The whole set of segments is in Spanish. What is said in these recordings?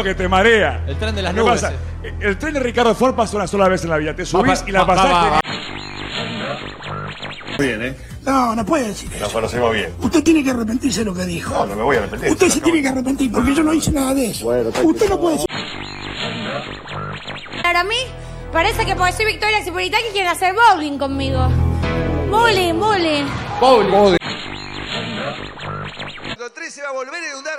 que te marea. El tren de las ¿Qué nubes. pasa? eh. El tren de Ricardo Ford pasa una sola vez en la vida. Te subís Va, y la va, pasás. va, va. Bien, ¿eh? No, no puede decir eso. Nos conocemos bien. Usted tiene que arrepentirse de lo que dijo. No, no me voy a arrepentir. Usted se tiene que arrepentir porque yo no hice nada de eso. Usted no puede decir. Para mí, parece que porque soy Victoria Cipolitaki quieren hacer bowling conmigo. Bowling, bowling. El 3 se va a volver a inundar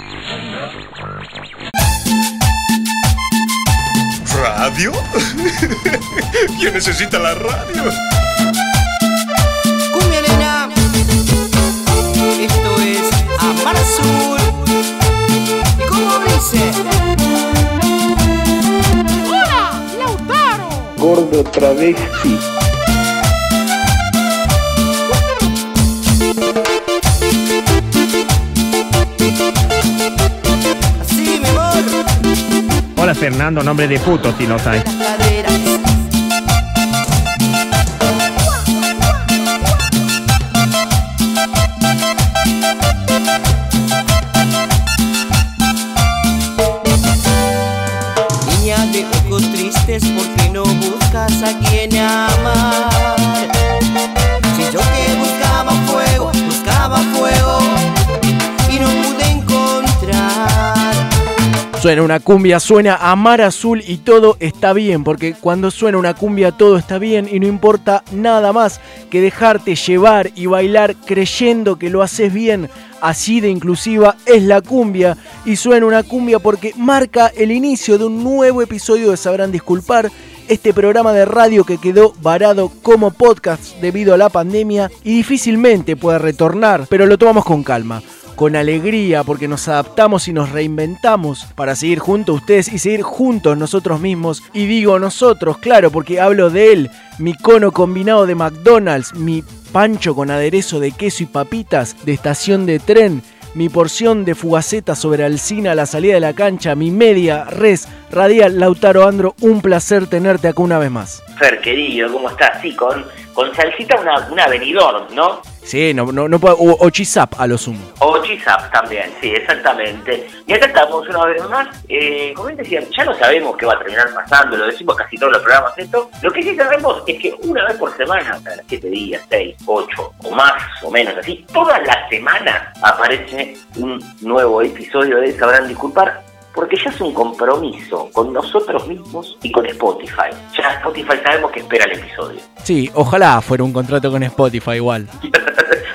¿Radio? ¿Quién necesita la radio? Cumbia nena. Esto es Amar Azul. ¿Y cómo dice? ¡Hola! ¡Lautaro! Gordo travesti. Fernando, nombre de puto si no sabes. Suena una cumbia, suena a mar azul y todo está bien, porque cuando suena una cumbia todo está bien y no importa nada más que dejarte llevar y bailar creyendo que lo haces bien. Así de inclusiva es la cumbia y suena una cumbia porque marca el inicio de un nuevo episodio de Sabrán Disculpar, este programa de radio que quedó varado como podcast debido a la pandemia y difícilmente puede retornar, pero lo tomamos con calma con alegría porque nos adaptamos y nos reinventamos para seguir junto a ustedes y seguir juntos nosotros mismos. Y digo nosotros, claro, porque hablo de él, mi cono combinado de McDonald's, mi pancho con aderezo de queso y papitas de estación de tren, mi porción de fugaceta sobre alcina a la salida de la cancha, mi media res radial Lautaro Andro, un placer tenerte acá una vez más. Fer, querido, ¿cómo estás? Sí, con, con salsita una, una venidor, ¿no? Sí, no, no, no puedo, o, o chisap a lo sumo. O chisap también, sí, exactamente. Y acá estamos una vez más. Eh, como bien decía, ya no sabemos qué va a terminar pasando, lo decimos casi todos los programas esto. Lo que sí sabemos es que una vez por semana, cada siete días, seis, ocho o más o menos así, todas las semanas aparece un nuevo episodio de Sabrán Disculpar. Porque ya es un compromiso con nosotros mismos y con Spotify. Ya Spotify sabemos que espera el episodio. Sí, ojalá fuera un contrato con Spotify igual.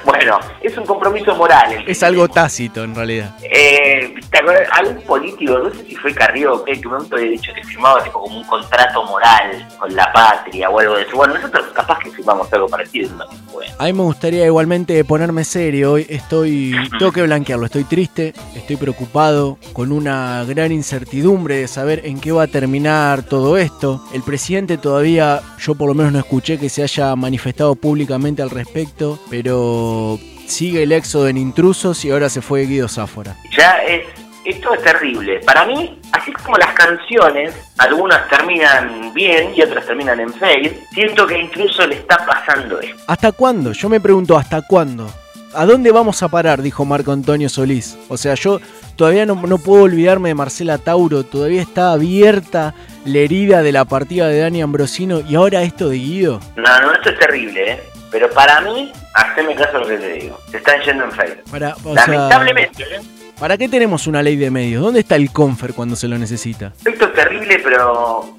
Bueno, es un compromiso moral. Es algo tenemos. tácito en realidad. Eh, ¿te acuerdas? Algún político, no sé si fue Carrió o qué, que un momento había dicho que firmaba tipo como un contrato moral con la patria o algo de eso. Bueno, nosotros capaz que firmamos algo parecido. No, bueno. A mí me gustaría igualmente ponerme serio. Hoy estoy. Tengo que blanquearlo. Estoy triste, estoy preocupado, con una gran incertidumbre de saber en qué va a terminar todo esto. El presidente todavía, yo por lo menos no escuché que se haya manifestado públicamente al respecto, pero sigue el éxodo en intrusos y ahora se fue Guido Sáfora. Ya es. Esto es terrible. Para mí, así como las canciones, algunas terminan bien y otras terminan en fail, siento que incluso le está pasando esto. ¿Hasta cuándo? Yo me pregunto, ¿hasta cuándo? ¿A dónde vamos a parar? Dijo Marco Antonio Solís. O sea, yo todavía no, no puedo olvidarme de Marcela Tauro. Todavía está abierta la herida de la partida de Dani Ambrosino y ahora esto de Guido. No, no, esto es terrible, ¿eh? Pero para mí, haceme caso a lo que te digo. Se están yendo en sea, Lamentablemente, ¿eh? ¿Para qué tenemos una ley de medios? ¿Dónde está el Confer cuando se lo necesita? Esto es terrible, pero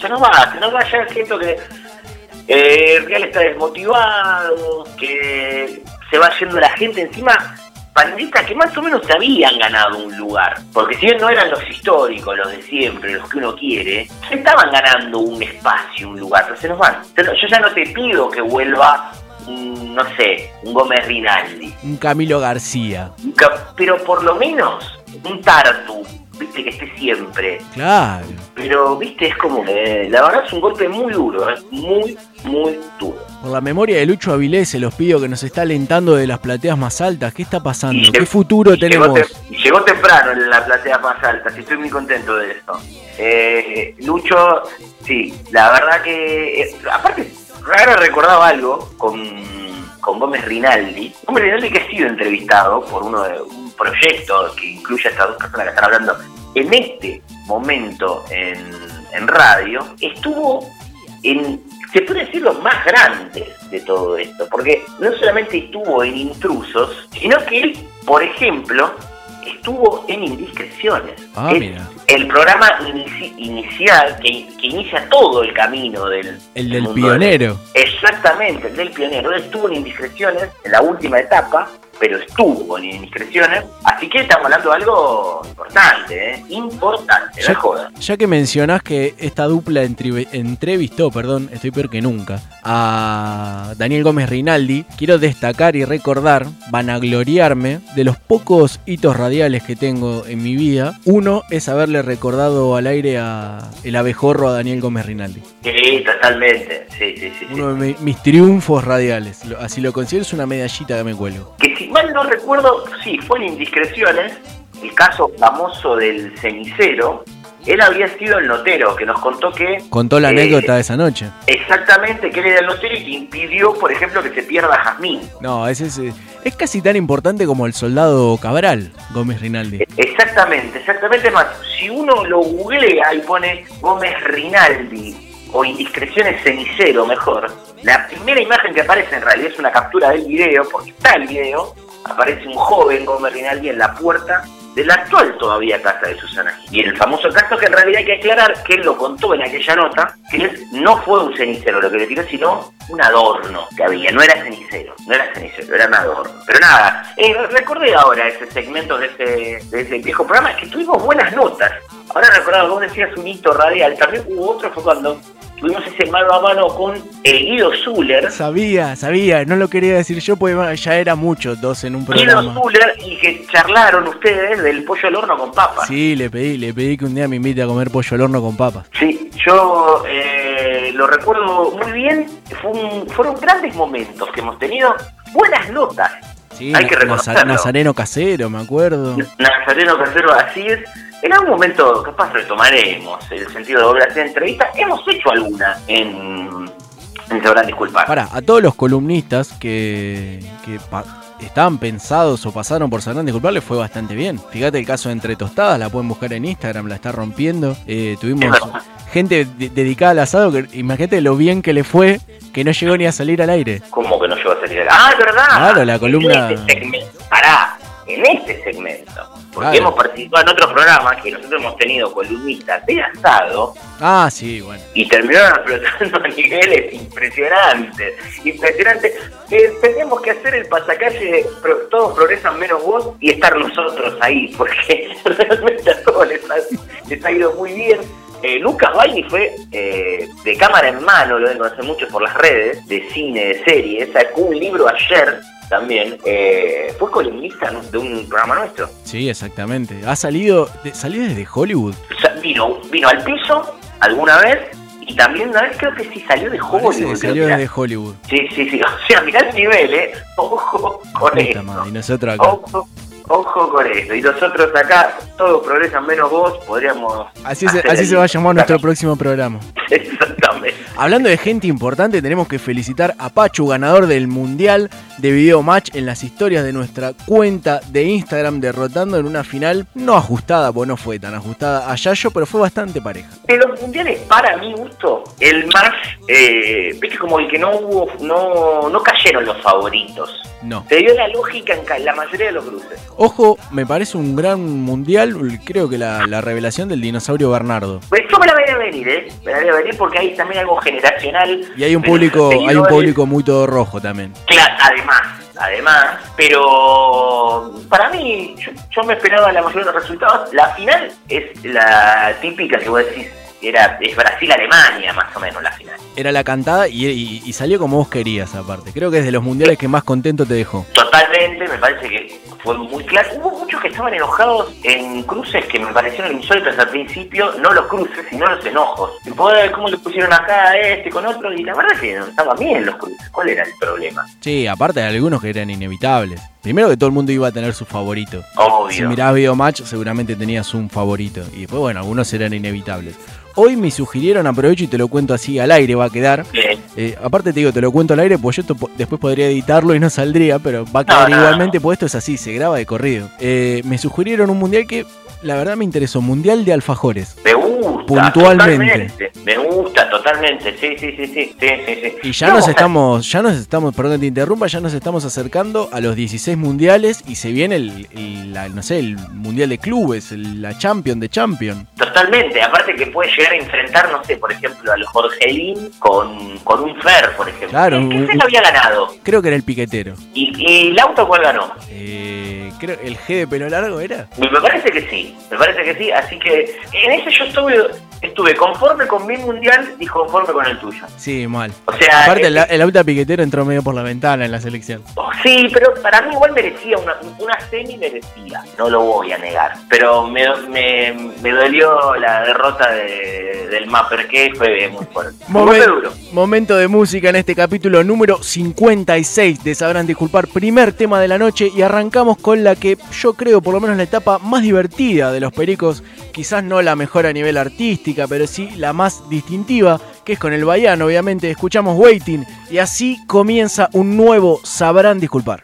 ya no va, ya no va, ya siento que eh, Real está desmotivado, que se va yendo la gente encima, panelistas que más o menos se habían ganado un lugar, porque si bien no eran los históricos, los de siempre, los que uno quiere, se estaban ganando un espacio, un lugar, pero se nos van. Yo ya no te pido que vuelva, un, no sé, un Gómez Rinaldi, Un Camilo García. pero por lo menos un Tartu, viste, que esté siempre. Claro. Pero, viste, es como que la verdad es un golpe muy duro, ¿eh? muy, muy duro. Por la memoria de Lucho Avilés, se los pido que nos está alentando de las plateas más altas. ¿Qué está pasando? ¿Qué futuro tenemos? Llegó, te- llegó temprano en la platea más alta, estoy muy contento de eso. Eh, Lucho, sí, la verdad que. eh, aparte, raro recordaba algo con, con Gómez Rinaldi. Gómez Rinaldi que ha sido entrevistado por uno de un proyecto que incluye a estas dos personas que están hablando en este momento en, en radio, estuvo en, se puede decir, los más grandes de todo esto, porque no solamente estuvo en intrusos, sino que él, por ejemplo, estuvo en indiscreciones. Ah, Es mira. El programa inici- inicial que, que inicia todo el camino del, El del pionero. Exactamente, el del pionero. Él estuvo en indiscreciones en la última etapa, pero estuvo en indiscreciones. Así que estamos hablando de algo importante, ¿eh? Importante, Ya, joda. ya que mencionás que esta dupla entrev- entrevistó, perdón, estoy peor que nunca, a Daniel Gómez Rinaldi, quiero destacar y recordar, vanagloriarme de los pocos hitos radiales que tengo en mi vida. Uno es haberle recordado al aire a el abejorro a Daniel Gómez Rinaldi. Sí, totalmente. Sí, sí, sí. sí. Uno de mi- mis triunfos radiales. Así lo considero, es una medallita que me cuelgo. Que si mal no recuerdo, sí, fue en indiscreciones, el caso famoso del cenicero. Él había sido el notero que nos contó que Contó la Eh, anécdota de esa noche. exactamente que él era el notero y que impidió, por ejemplo, que se pierda Jazmín. No, ese es, eh, es casi tan importante como el soldado Cabral, Gómez Rinaldi. Exactamente, exactamente. Es más, si uno lo googlea y pone Gómez Rinaldi o indiscreciones cenicero, mejor, la primera imagen que aparece en realidad es una captura del video, porque está el video, aparece un joven Gómez Rinaldi en la puerta de la actual todavía casa de Susana. Y el famoso caso que en realidad hay que aclarar que él lo contó en aquella nota, que él no fue un cenicero lo que le tiró, sino un adorno que había, no era cenicero, no era cenicero, era un adorno. Pero nada, eh, recordé ahora ese segmento de ese, de ese viejo programa, que tuvimos buenas notas. Ahora recordaba, vos decías un hito radial, también hubo otro, fue cuando tuvimos ese mano a mano con eh, Guido Zuller, Sabía, sabía, no lo quería decir yo porque ya era mucho, dos en un Guido programa. Zuller, y que charlaron ustedes del pollo al horno con papas. Sí, le pedí, le pedí que un día me invite a comer pollo al horno con papas. Sí, yo eh, lo recuerdo muy bien. Fue un- fueron grandes momentos que hemos tenido. Buenas notas. Sí, Hay que reconocerlo. Nazareno casero, me acuerdo. Nazareno Casero, así es. En algún momento, capaz retomaremos el sentido de volver a hacer entrevistas. Hemos hecho alguna en. en Sabrán Disculpar. Para, a todos los columnistas que, que estaban pensados o pasaron por San Disculpar les fue bastante bien. Fíjate el caso de Entre Tostadas, la pueden buscar en Instagram, la está rompiendo. Eh, tuvimos gente de- dedicada al asado, que imagínate lo bien que le fue que no llegó ni a salir al aire. ¿Cómo que no llegó a salir? Ah, es verdad. Claro, la columna- En este segmento. Pará, en este segmento. Porque Claro. hemos participado en otros programas que nosotros hemos tenido columnistas de asado Ah, sí, bueno. y terminaron explotando a niveles impresionantes. Impresionantes. Eh, tenemos que hacer el pasacalle de todos progresan menos vos y estar nosotros ahí, porque realmente a todos les ha, les ha ido muy bien. Eh, Lucas Baini fue eh, de cámara en mano, lo deben conocer muchos por las redes, de cine, de series, sacó un libro ayer también, eh, fue columnista de un programa nuestro. Sí, exactamente. Ha salido, de- salió desde Hollywood. O sea, vino, vino al piso alguna vez y también una vez creo que sí salió de Hollywood. salió desde Hollywood. Sí, sí, sí. O sea, mirá el nivel, ¿eh? Ojo con esto. y nosotros acá. Ojo, ojo con esto. Y nosotros acá, todos progresan menos vos, podríamos. Así se, así se va a llamar nuestro próximo programa. Exactamente. Hablando de gente importante, tenemos que felicitar a Pachu, ganador del Mundial de Video Match en las historias de nuestra cuenta de Instagram, derrotando en una final no ajustada, porque no fue tan ajustada a Yayo, pero fue bastante pareja. De los mundiales, para mi gusto, el más. Eh, Viste, como el que no hubo. No, no cayeron los favoritos. No. Se dio la lógica en la mayoría de los cruces. Ojo, me parece un gran mundial, creo que la, la revelación del dinosaurio Bernardo. Pues yo me la venir, ¿eh? Me la veía venir porque hay también algo generacional. Y hay un público, hay un público muy todo rojo también. Claro, además, además, pero para mí, yo, yo me esperaba la mayoría de los resultados. La final es la típica que vos decís, era, es Brasil-Alemania, más o menos la final. Era la cantada y, y- y salió como vos querías aparte. Creo que es de los mundiales que más contento te dejó. Totalmente, me parece que fue muy claro. Hubo muchos que estaban enojados en cruces que me parecieron insólitos al principio, no los cruces, sino los enojos. Y poder cómo le pusieron acá a este con otro, y la verdad es que no estaban bien los cruces. ¿Cuál era el problema? Sí, aparte de algunos que eran inevitables. Primero que todo el mundo iba a tener su favorito. Obvio. Si mirabas Video Match, seguramente tenías un favorito. Y después, bueno, algunos eran inevitables. Hoy me sugirieron, aprovecho y te lo cuento así al aire, va a quedar. Eh, aparte te digo, te lo cuento al aire, pues yo esto po- después podría editarlo y no saldría, pero va a quedar No, no, igualmente, pues esto es así, se graba de corrido. Eh, me sugirieron un mundial que la verdad me interesó, Mundial de Alfajores. Me gusta. Puntualmente. totalmente. Me gusta, totalmente. Sí, sí, sí, sí. sí, sí, sí. Y ya No, nos estamos, ya nos estamos, perdón que te interrumpa, ya nos estamos acercando a los 16 mundiales y se viene el, el- la- no sé, el mundial de clubes, el- la Champion de Champion. Totalmente, aparte que puede llegar a enfrentar, no sé, por ejemplo, al Jorgelín con, con un Fer, por ejemplo. Claro, ¿Qué, un- se lo había ganado? Creo que era el piquetero. ¿Y, y el auto cuál ganó? Eh, creo, ¿El G de pelo largo era? Me parece que sí, me parece que sí, así que en ese yo estuve, estuve conforme con mi mundial y conforme con el tuyo. Sí, mal. O sea, Aparte, eh, el, el auto piquetero entró medio por la ventana en la selección. Oh, Sí, pero para mí igual merecía, una, una semi merecía, no lo voy a negar. Pero me, me, me dolió la derrota de- del Mapper, que fue muy fuerte. Momen- duro. momento de música en este capítulo número 56 de Sabrán Disculpar, primer tema de la noche y arrancamos con la que yo creo por lo menos la etapa más divertida de los Pericos, quizás no la mejor a nivel artística, pero sí la más distintiva, que es con el Baiano, obviamente, escuchamos Waiting y así comienza un nuevo Sabrán Disculpar.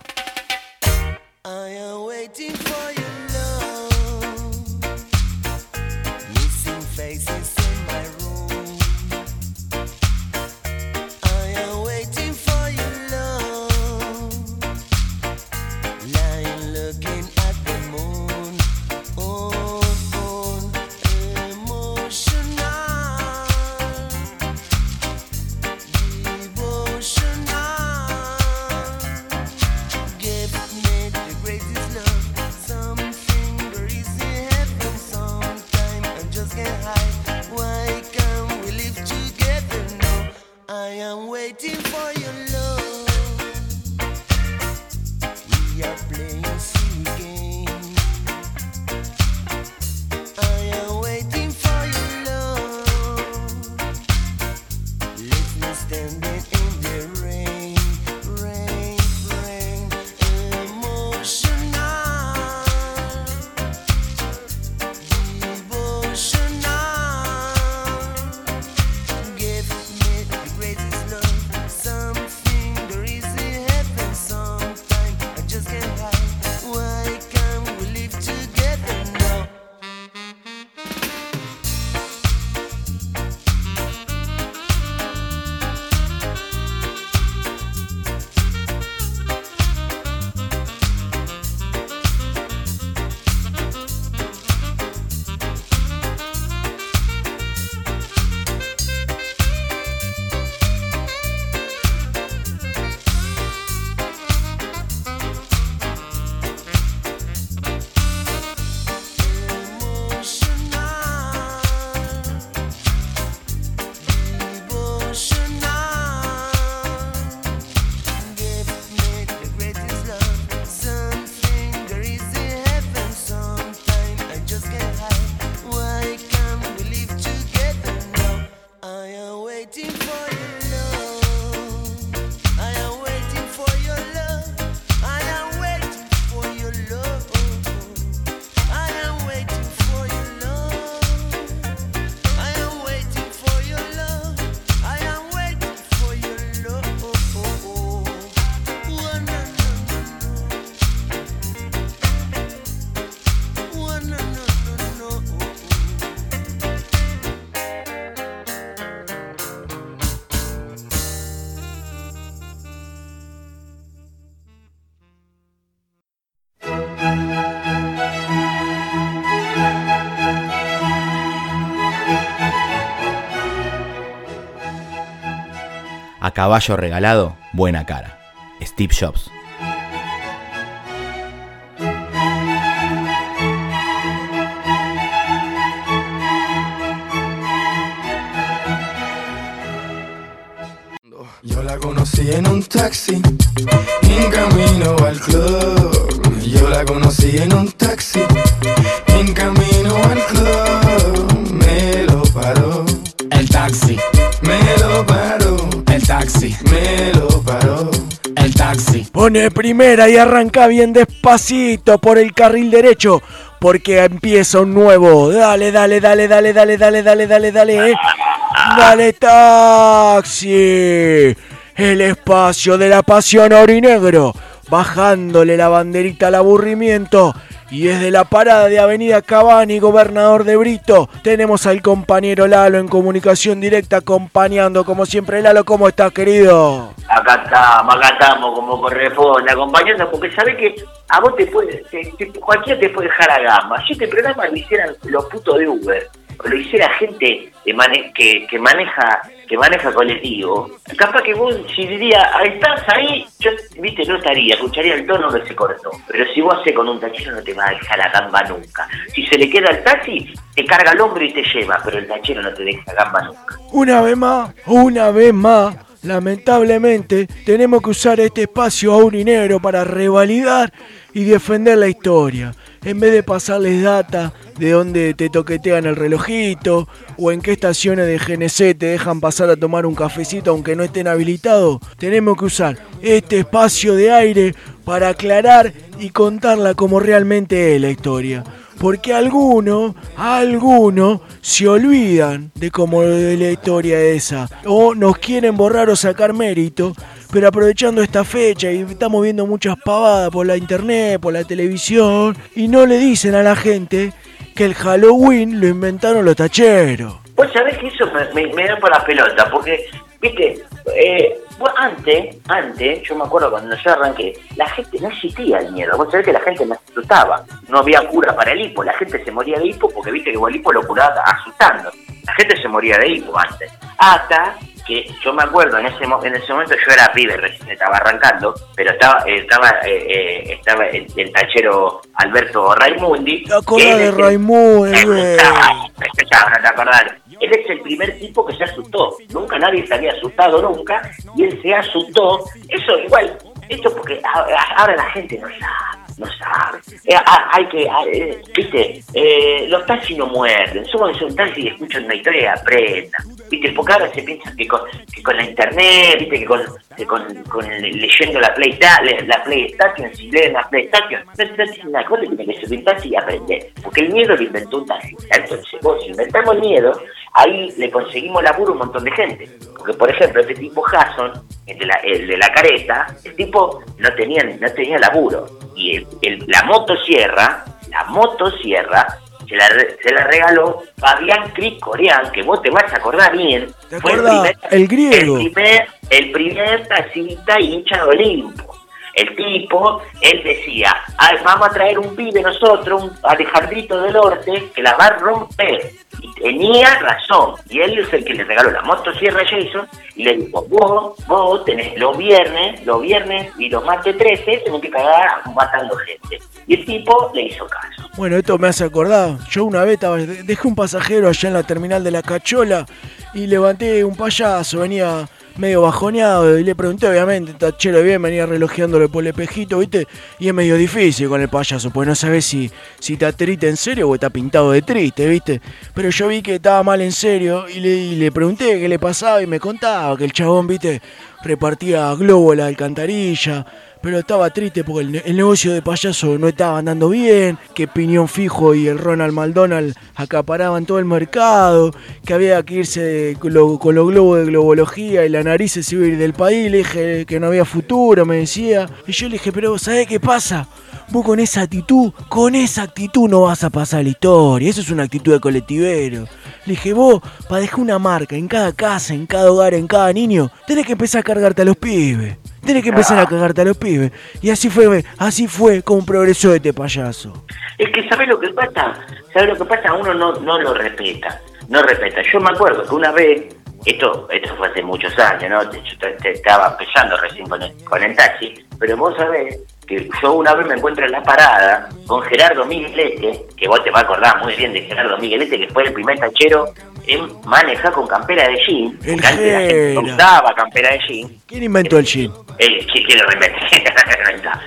Caballo regalado, buena cara. Steve Jobs. Yo la conocí en un taxi, en camino al club. Yo la conocí en un taxi, en camino al club. Me lo paró. El taxi, Pone primera y arranca bien despacito por el carril derecho. Porque empieza un nuevo. Dale, dale, dale, dale, dale, dale, dale, dale, dale. eh. Dale, taxi. El espacio de la pasión orinegro. Bajándole la banderita al aburrimiento. Y desde la parada de Avenida Cabani, gobernador de Brito, tenemos al compañero Lalo en comunicación directa acompañando como siempre. Lalo, ¿cómo estás, querido? Acá estamos, acá estamos como corresponde, acompañando, porque sabés que a vos te puede, te- te- cualquiera te puede dejar a gamba. Si este programa lo hicieran los putos de Uber, lo hiciera gente que, maneja que maneja colectivo, capaz que vos si diría, "Ah, estás ahí, yo, viste, no estaría, escucharía el tono que se cortó. Pero si vos haces con un tachero no te va a dejar la gamba nunca. Si se le queda el taxi, te carga el hombro y te lleva, pero el tachero no te deja gamba nunca. Una vez más, una vez más, lamentablemente, tenemos que usar este espacio a urinero para revalidar y defender la historia. En vez de pasarles data de dónde te toquetean el relojito o en qué estaciones de GNC te dejan pasar a tomar un cafecito aunque no estén habilitados, tenemos que usar este espacio de aire para aclarar y contarla como realmente es la historia. Porque algunos, algunos se olvidan de cómo de la historia esa. O nos quieren borrar o sacar mérito. Pero aprovechando esta fecha y estamos viendo muchas pavadas por la internet, por la televisión, y no le dicen a la gente que el Halloween lo inventaron los tacheros. Vos sabés que eso me da por la pelota, porque, viste, eh, vos antes, antes, yo me acuerdo cuando yo arranqué, la gente no existía el miedo. Vos sabés que la gente no asustaba. No había cura para el hipo. La gente se moría de hipo porque, viste, que el hipo lo curaba asustando. La gente se moría de hipo antes. Hasta que yo me acuerdo, en ese, en ese momento yo era pibe, recién estaba arrancando, pero estaba eh, estaba eh, eh, estaba el, el tachero Alberto Raimundi. ¿Te acordás que él de no te acordás. Él es el primer tipo que se asustó. Nunca nadie se había asustado nunca y él se asustó. Eso igual, esto porque ahora la gente no sabe, no sabe. Eh, hay que, eh, viste, eh, los taxis no muerden. Somos un taxi y escuchan una historia y aprendan. Viste, porque ahora se piensa que con, que con la internet, viste, que con, que con, con le- leyendo la Play, la PlayStation, si leen la PlayStation, no no tiene nada, vos te tenés que subir un taxi y aprender. Porque el miedo lo inventó un taxi. Entonces, vos si inventamos el miedo, ahí le conseguimos laburo a un montón de gente. Porque, por ejemplo, este tipo Hasson, el de la, el de la careta, el tipo no tenía, no tenía laburo. Y el, la motosierra, la motosierra, se la, se la regaló Fabián Cricorian, que vos te vas a acordar bien. ¿Te fue? El griego. El primer, el primer taxista hincha de Olimpo. El tipo, él decía, "Ay, vamos a traer un pibe nosotros, un Alejandrito del Norte, que la va a romper. Y tenía razón. Y él es el que le regaló la motosierra a Jason y le dijo, vos, vos tenés los viernes, los viernes y los martes 13, tenés que cagar matando gente. Y el tipo le hizo caso. Bueno, esto me hace acordar. Yo una vez estaba, dejé un pasajero allá en la terminal de la Cachola y levanté un payaso, venía medio bajoneado y le pregunté, obviamente, tachero bien, venía relojeándole por el espejito, ¿viste? Y es medio difícil con el payaso, porque no sabes si, si está triste en serio o está pintado de triste, ¿viste? Pero yo vi que estaba mal en serio y le, y le pregunté qué le pasaba y me contaba que el chabón, ¿viste? Repartía globo a la alcantarilla, pero estaba triste porque el, ne- el negocio de payaso no estaba andando bien, que Piñón Fijo y el Ronald McDonald acaparaban todo el mercado, que había que irse con los globos de globología y la nariz se iba a ir del país, le dije que no había futuro, me decía. Y yo le dije, pero ¿sabés qué pasa? Vos con esa actitud, con esa actitud no vas a pasar la historia, eso es una actitud de colectivero. Le dije, vos, para dejar una marca en cada casa, en cada hogar, en cada niño, tenés que empezar a cargarte a los pibes. Tenés que empezar a cargarte a los pibes. Y así fue, así fue como progresó este payaso. Es que ¿sabes lo que pasa? ¿Sabes lo que pasa? Uno no, no lo respeta, no respeta. Yo me acuerdo que una vez, esto esto fue hace muchos años, ¿no? Yo estaba empezando recién con el, con el taxi, pero vos sabés que yo una vez me encuentro en la parada con Gerardo Miguelete, que vos te vas a acordar muy bien de Gerardo Miguelete, que fue el primer tachero él maneja con campera de jean. El antes la gente usaba campera de jean. ¿Quién inventó el jean? Eh, sí, quiero inventar.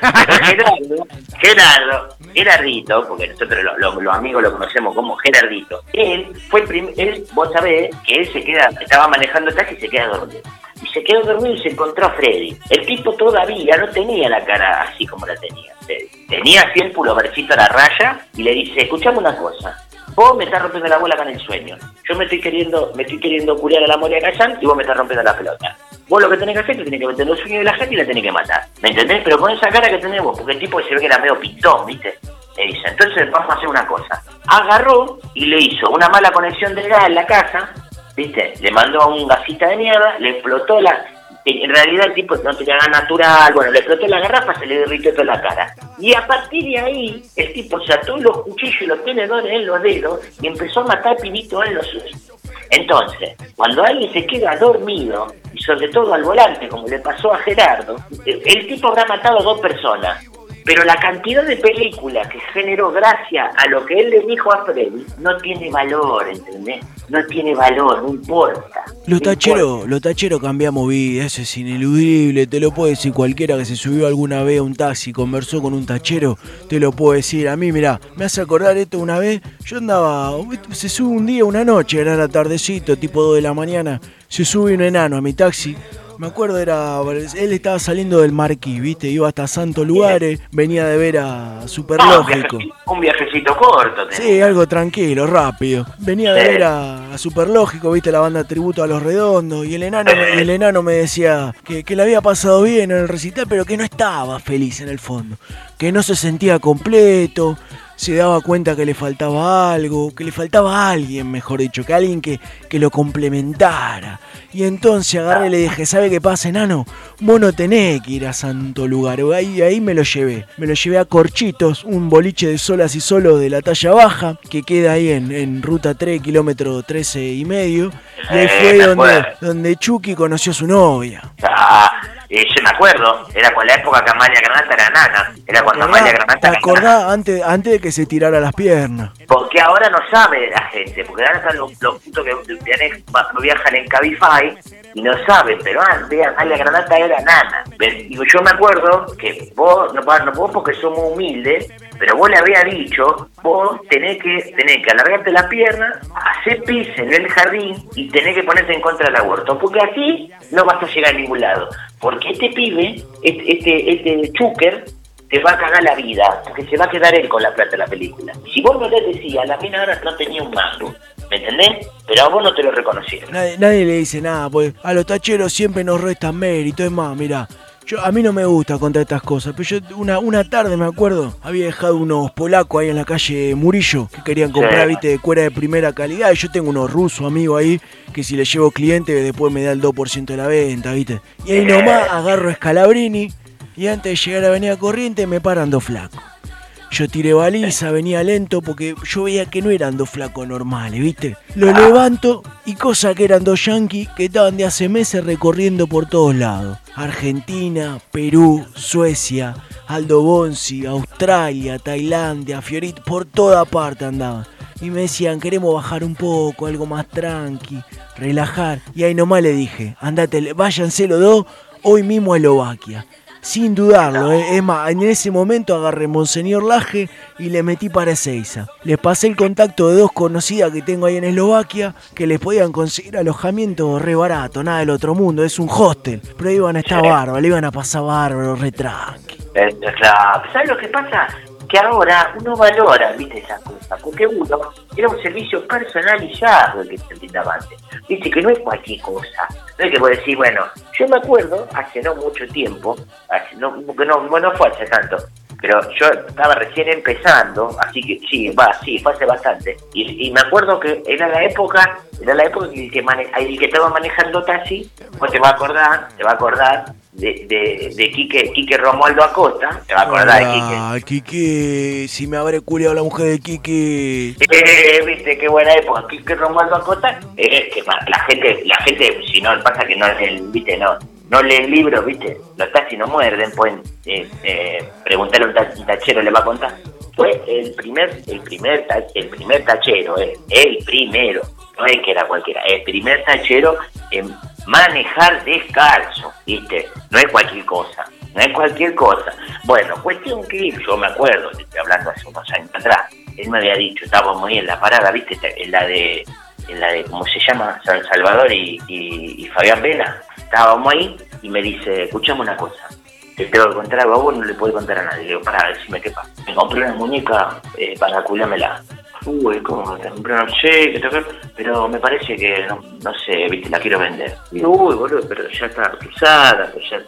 Gerardo, Gerardo, Gerardito, porque nosotros lo- lo- los amigos lo conocemos como Gerardito, él fue el prim- él, vos sabés que él se queda, estaba manejando taxi y se queda dormido. Y se quedó dormido y se encontró a Freddy. El tipo todavía no tenía la cara así como la tenía Freddy. Tenía así el pulovercito a la raya y le dice, escuchame una cosa. Vos me estás rompiendo la bola en el sueño. Yo me estoy queriendo, me estoy queriendo curar a la Moria Kazan y vos me estás rompiendo la pelota. Vos lo que tenés que hacer es que tenés que meter los sueños de la gente y la tenés que matar. ¿Me entendés? Pero con esa cara que tenés vos, porque el tipo se ve que era medio pintón, ¿viste? Le dice, entonces vamos a hacer una cosa. Agarró y le hizo una mala conexión de gas en la casa, ¿viste? Le mandó un gasita de mierda, le explotó la... En realidad el tipo no tenía gas natural, bueno, le explotó la garrafa, se le derritió toda la cara. Y a partir de ahí, el tipo se ató los cuchillos y los tenedores en los dedos y empezó a matar pibito en los sueños. Entonces, cuando alguien se queda dormido, y sobre todo al volante, como le pasó a Gerardo, el tipo habrá matado a dos personas. Pero la cantidad de películas que generó gracias a lo que él le dijo a Freddy no tiene valor, ¿entendés? No tiene valor, no importa. Los tacheros, los tacheros cambiamos vida, eso es ineludible, te lo puede decir cualquiera que se subió alguna vez a un taxi, conversó con un tachero, te lo puedo decir. A mí, mirá, me hace acordar esto una vez, yo andaba, se sube un día, una noche, era la tardecito, tipo 2 de la mañana, se sube un enano a mi taxi. Me acuerdo, era. Él estaba saliendo del Marquis, ¿viste? Iba hasta Santos Lugares, venía de ver a un, Superlógico. un viajecito corto. tenés. Sí, algo tranquilo, rápido. Venía de ver a, a Superlógico, viste la banda tributo a los redondos, y el enano, me- el enano me decía que, que le había pasado bien en el recital, pero que no estaba feliz en el fondo, que no se sentía completo, se daba cuenta que le faltaba algo, que le faltaba alguien, mejor dicho, que alguien que, que lo complementara. Y entonces agarré y le dije, ¿sabe qué pasa, enano? Vos no tenés que ir a Santo Lugar. Ahí, ahí me lo llevé. Me lo llevé a Corchitos, un boliche de solas y solos de la talla baja, que queda ahí en, en ruta 3, kilómetro 13 y medio. Y ahí Eh, fue donde, donde Chucky conoció a su novia. Eh, yo me acuerdo, era con la época que Amalia Granata era nana. Era cuando Amalia Granata ¿Te era nana. acordás antes, antes de que se tirara las piernas? Porque ahora no sabe la gente, porque ahora están los, los putos que viajan, en Cabify y no saben, pero antes Amalia Granata era nana. Digo, yo me acuerdo que vos, no, no vos porque somos humildes, pero vos le había dicho, vos tenés que, tenés que alargarte la pierna, hacer pis en el jardín y tenés que ponerte en contra del aborto, porque así no vas a llegar a ningún lado. Porque este pibe, este, este, este chúquer, te va a cagar la vida, porque se va a quedar él con la plata de la película. Si vos no le decías, la mina ahora no tenía un mango, ¿me entendés? Pero a vos no te lo reconocieron. Nadie, nadie le dice nada, pues a los tacheros siempre nos restan mérito. Es más, mira, yo, a mí no me gusta contar estas cosas, pero yo una, una tarde me acuerdo, había dejado unos polacos ahí en la calle Murillo que querían comprar, Sí. viste, de cuera de primera calidad. Y yo tengo unos rusos amigos ahí que si les llevo cliente después me da el 2% de la venta, viste. Y ahí nomás agarro a Scalabrini y antes de llegar a Avenida Corriente me paran dos flacos. Yo tiré baliza, venía lento porque yo veía que no eran dos flacos normales, ¿viste? Lo levanto y cosa que eran dos yanquis que estaban de hace meses recorriendo por todos lados. Argentina, Perú, Suecia, Aldo Bonzi, Australia, Tailandia, Fiorit, por toda parte andaban. Y me decían, queremos bajar un poco, algo más tranqui, relajar. Y ahí nomás le dije, andate, váyanse los dos hoy mismo a Eslovaquia. Sin dudarlo, eh. es más, en ese momento agarré Monseñor Laje y le metí para Ezeiza. Les pasé el contacto de dos conocidas que tengo ahí en Eslovaquia que les podían conseguir alojamiento re barato, nada del otro mundo, es un hostel. Pero iban a estar bárbaros, le iban a pasar bárbaro, re tranqui. Eh, claro, ¿sabes lo que pasa? Que ahora uno valora, viste, esas cosas, porque uno era un servicio personalizado el que se brindaba antes. Dice que no es cualquier cosa. No es que vos decís, bueno, yo me acuerdo hace no mucho tiempo, hace, no, no, bueno, no fue hace tanto, pero yo estaba recién empezando, así que sí, va, sí, fue hace bastante. Y, y me acuerdo que era la época, era la época que el que, mane- el que estaba manejando taxi, vos te vas a acordar, te va a acordar de, de, de Quique, Quique Romualdo Acosta, te va a acordar de Quique. Ah, Quique, si me habré culiado la mujer de Quique. Eh, viste qué buena época Quique Romualdo Acosta eh, que la gente la gente si no pasa que no lee, viste no no lee el libro viste los taxis no muerden pueden eh, eh, preguntarle a un, ta- un tachero le va a contar fue el primer, el primer, el primer tachero, eh, el primero, no es que era cualquiera, el primer tachero en manejar descalzo, ¿viste? No es cualquier cosa, no es cualquier cosa. Bueno, cuestión que yo me acuerdo, te estoy hablando hace unos años atrás, él me había dicho, estábamos ahí en la parada, ¿viste? En la de, en la de, ¿cómo se llama? San Salvador y Fabián Vela. Estábamos ahí y me dice, escuchame una cosa, te tengo que contar algo a vos, no le puedo contar a nadie. Le digo, pará, decime qué pasa. Me compré una muñeca eh, para culármela. Uy, ¿cómo te compré una? Que- pero me parece que, no, no sé, viste, la quiero vender. Digo, uy, boludo, pero ya está pisada, pues ya,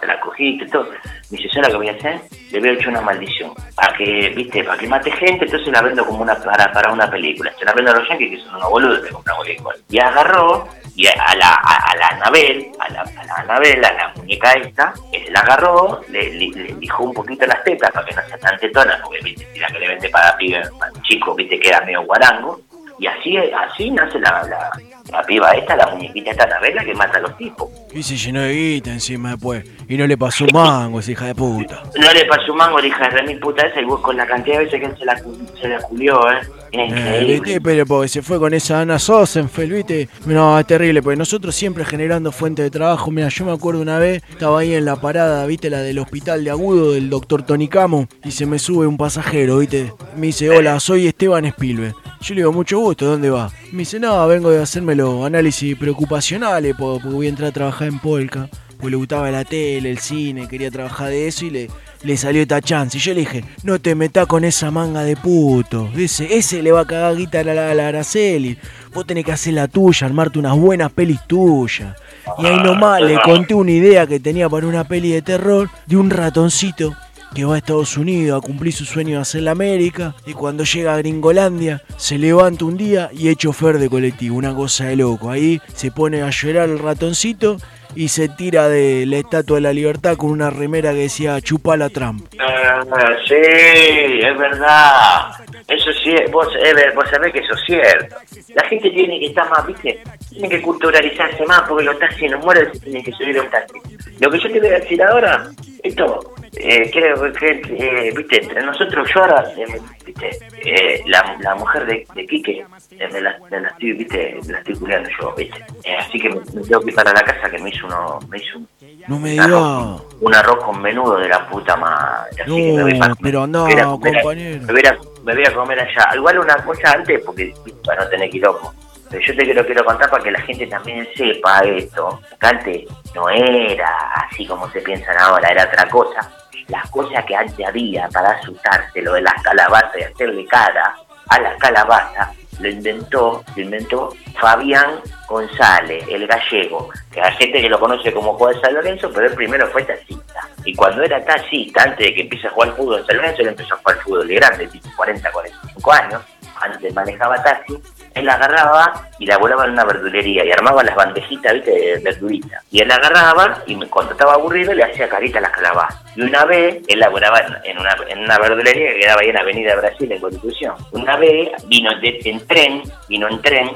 te la cogiste, todo. Me dice, ¿sabes lo que voy a hacer? Le voy a echar una maldición. Para que, viste, para que mate gente, entonces la vendo como una para, para una película. Se la vendo a los yankees que son unos boludos, que compran cosa. Y agarró, y a la, a, la Anabel, a la, a la Anabel, a la muñeca esta, eh, la agarró, le, le, lijó un poquito las tetas para que no sea tan tetona, porque viste, si la que le vende para pibe, para chico, viste, queda medio guarango. Y así, así nace la, la, la piba esta, la muñequita esta la que mata a los tipos. Y se llenó de guita encima después. Y no le pasó un mango, esa hija de puta. No le pasó un mango, la hija de remil puta esa, y vos con la cantidad de veces que él se la, se la culió, ¿eh? Eh. Pero porque se fue con esa Ana Sosenfeld, ¿viste? No, es terrible, porque nosotros siempre generando fuente de trabajo. Mira, yo me acuerdo una vez, estaba ahí en la parada, ¿viste? La del hospital de Agudo, del doctor Tony Camo, y se me sube un pasajero, ¿viste? Me dice, hola, soy Esteban Spielberg. Yo le digo, mucho gusto, ¿dónde va? Me dice, no, vengo de hacerme los análisis preocupacionales, po- porque voy a entrar a trabajar en Polka. Pues le gustaba la tele, el cine, quería trabajar de eso y le, le salió esta chance. Y yo le dije, no te metas con esa manga de puto. Ese, ese le va a cagar guita a la, a la Araceli. Vos tenés que hacer la tuya, armarte unas buenas pelis tuyas. Y ahí nomás le conté una idea que tenía para una peli de terror de un ratoncito que va a Estados Unidos a cumplir su sueño de hacer la América y cuando llega a Gringolandia se levanta un día y es chofer de colectivo, una cosa de loco. Ahí se pone a llorar el ratoncito y se tira de la Estatua de la Libertad con una remera que decía chupala Trump. Ah, sí, es verdad. Eso sí, vos, eh, vos sabés que eso es cierto. La gente tiene que estar más, viste, tiene que culturalizarse más porque los taxis no mueren, tienen que subir a un taxi. Lo que yo te voy a decir ahora, esto, eh, creo que, eh, viste, entre nosotros yo ahora, eh, viste, eh, la, la mujer de, de Quique, eh, me la, me la estoy, viste, me la estoy culiando yo, viste. Eh, así que me, me tengo que ir para la casa que me hizo uno, me hizo un, No me un digas. arroz, un arroz con menudo de la puta madre. Así que me voy para No, pero no, compañero. Me voy, a, comer allá. Igual una cosa antes, porque para no tener quilombo. Pero yo te lo quiero contar para que la gente también sepa esto. Que antes no era así como se piensan ahora, era otra cosa. Las cosas que antes había para asustarse, lo de las calabazas y hacerle cara a las calabazas, lo inventó, lo inventó Fabián González, el gallego, que hay gente que lo conoce como Juan San Lorenzo, pero él primero fue taxista. Y cuando era taxista, antes de que empiece a jugar fútbol en San Lorenzo, él empezó a jugar fútbol de grande, tipo 40, 45 años, antes manejaba taxi, él agarraba y la volaba en una verdulería y armaba las bandejitas, viste, de verdurita. Y él agarraba y cuando estaba aburrido le hacía carita a las calabazas. Y una vez, él laboraba en- una, en una verdulería que quedaba ahí en Avenida Brasil, en Constitución. Una vez vino de- en tren, vino en tren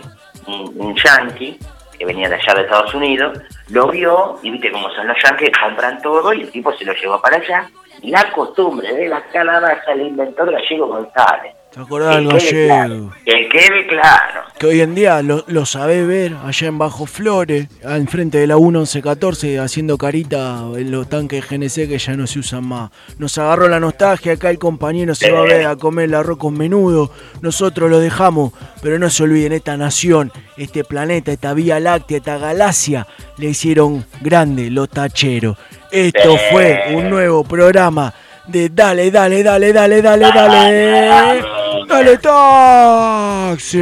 un, un yankee que venía de allá de Estados Unidos, lo vio y viste cómo son los yankees, compran todo y el tipo se lo llevó para allá. La costumbre de las calabazas la inventó gallego González. ¿Te acordás del Que gallego? Que quede claro. Que hoy en día lo, lo sabés ver allá en Bajo Flores, al frente de la 1114, haciendo carita en los tanques GNC que ya no se usan más. Nos agarró la nostalgia, acá el compañero se va a ver a comer el arroz con menudo. Nosotros lo dejamos, pero no se olviden, esta nación, este planeta, esta Vía Láctea, esta galaxia, le hicieron grande los tacheros. Esto fue un nuevo programa de Dale, dale, dale, dale, dale, dale. Dale, taxi.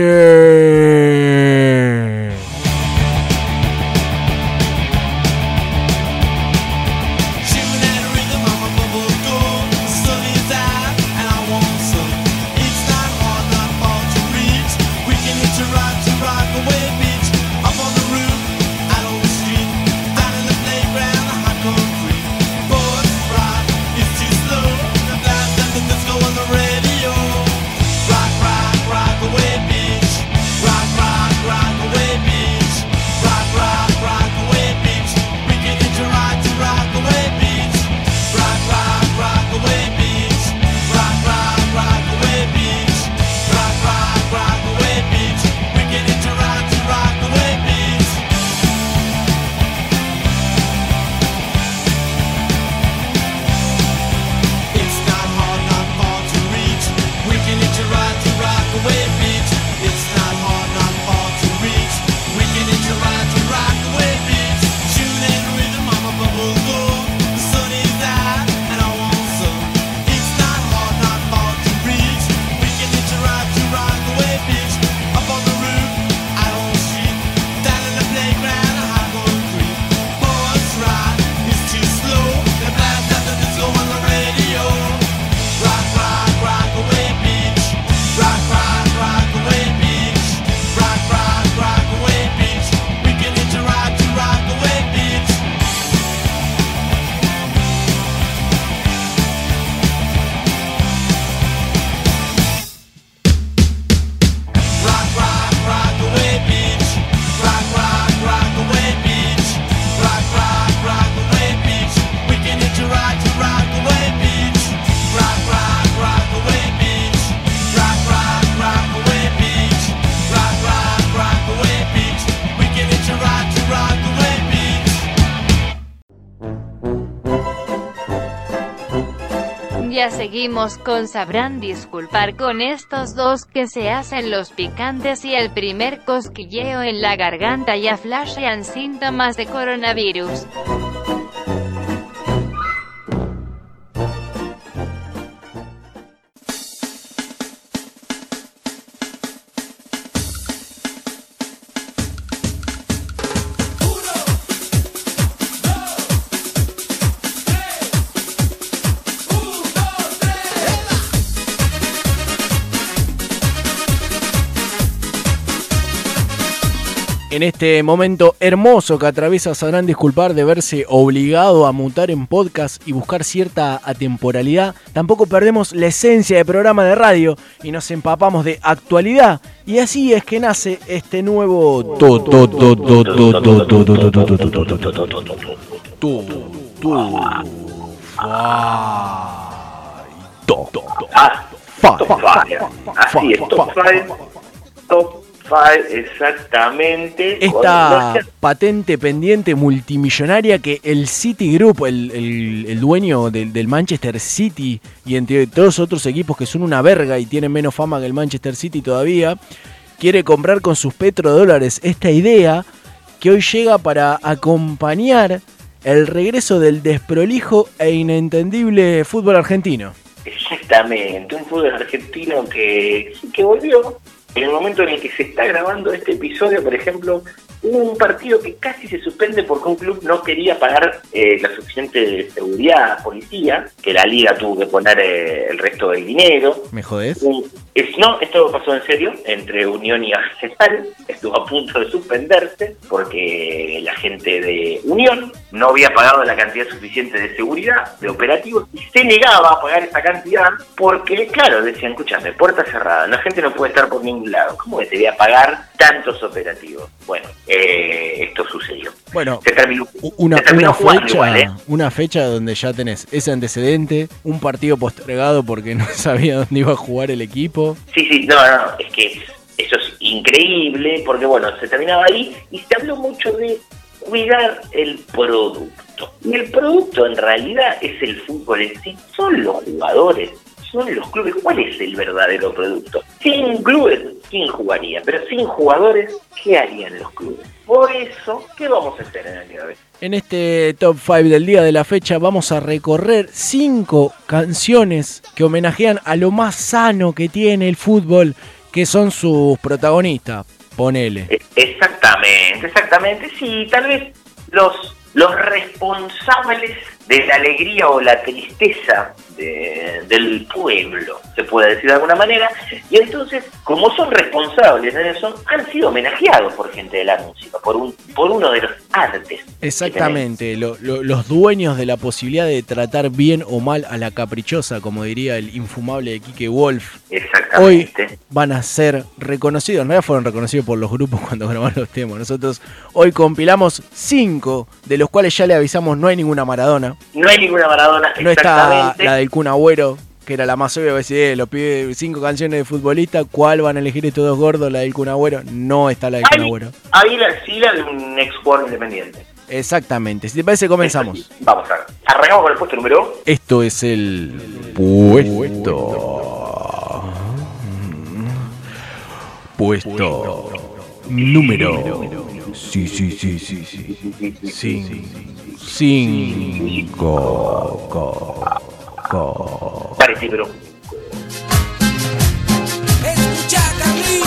Seguimos con sabrán disculpar con estos dos que se hacen los picantes y el primer cosquilleo en la garganta ya flashean síntomas de coronavirus. en este momento hermoso que atraviesa sabrán disculpar de verse obligado a mutar en podcast y buscar cierta atemporalidad, tampoco perdemos la esencia de programa de radio y nos empapamos de actualidad. Y así es que nace este nuevo exactamente. Esta Con- patente pendiente multimillonaria que el City Group, el, el- el dueño del, del Manchester City y entre todos otros equipos que son una verga y tienen menos fama que el Manchester City todavía, quiere comprar con sus petrodólares esta idea que hoy llega para acompañar el regreso del desprolijo e inentendible fútbol argentino. Exactamente, un fútbol argentino que, que volvió. En el momento en el que se está grabando este episodio, por ejemplo, hubo un partido que casi se suspende porque un club no quería pagar eh, la suficiente seguridad a policía, que la liga tuvo que poner eh, el resto del dinero. ¿Me jodés? Un- es- no, esto pasó en serio, entre Unión y Arsenal, estuvo a punto de suspenderse porque la gente de Unión no había pagado la cantidad suficiente de seguridad, de operativos, y se negaba a pagar esa cantidad porque, claro, decían, escúchame, puerta cerrada, la gente no puede estar por ningún lado, ¿cómo que te voy a pagar tantos operativos? Bueno, eh, esto sucedió. Bueno, Se terminó, una, se terminó una fecha, igual, ¿eh? una fecha donde ya tenés ese antecedente, un partido postergado porque no sabía dónde iba a jugar el equipo. Sí, sí, no, no, no, es que eso es increíble porque, bueno, se terminaba ahí y se habló mucho de cuidar el producto. Y el producto en realidad es el fútbol en sí, son los jugadores, son los clubes. ¿Cuál es el verdadero producto? Sin clubes, ¿quién jugaría? Pero sin jugadores, ¿qué harían los clubes? Por eso, ¿qué vamos a hacer en el día de hoy? En este top 5 del día de la fecha vamos a recorrer cinco canciones que homenajean a lo más sano que tiene el fútbol, que son sus protagonistas. Ponele. E- Exactamente, exactamente. Sí, tal vez los, los responsables de la alegría o la tristeza de- del pueblo, se puede decir de alguna manera. Y entonces, como son responsables de eso, han sido homenajeados por gente de la música, por, un, por uno de los artes. Exactamente, lo- lo- los dueños de la posibilidad de tratar bien o mal a la caprichosa, como diría el infumable de Kike Wolf, hoy van a ser reconocidos. En realidad fueron reconocidos por los grupos cuando grabaron los temas. Nosotros hoy compilamos cinco, de los cuales ya le avisamos no hay ninguna Maradona. No hay ninguna Maradona, No está la del Kun Agüero, que era la más obvia, decir, eh, los pide cinco canciones de futbolista, ¿cuál van a elegir estos dos gordos? La del Kun Agüero, no está la del Kun Agüero. ahí la de un ex jugador independiente. Exactamente, si te parece comenzamos. Vamos a ver. Arrancamos con el puesto número Esto es el puesto. Puesto número. Sí, sí, sí, sí, sí. Cin- Cinco. Parece, pero Escucha, Carlín.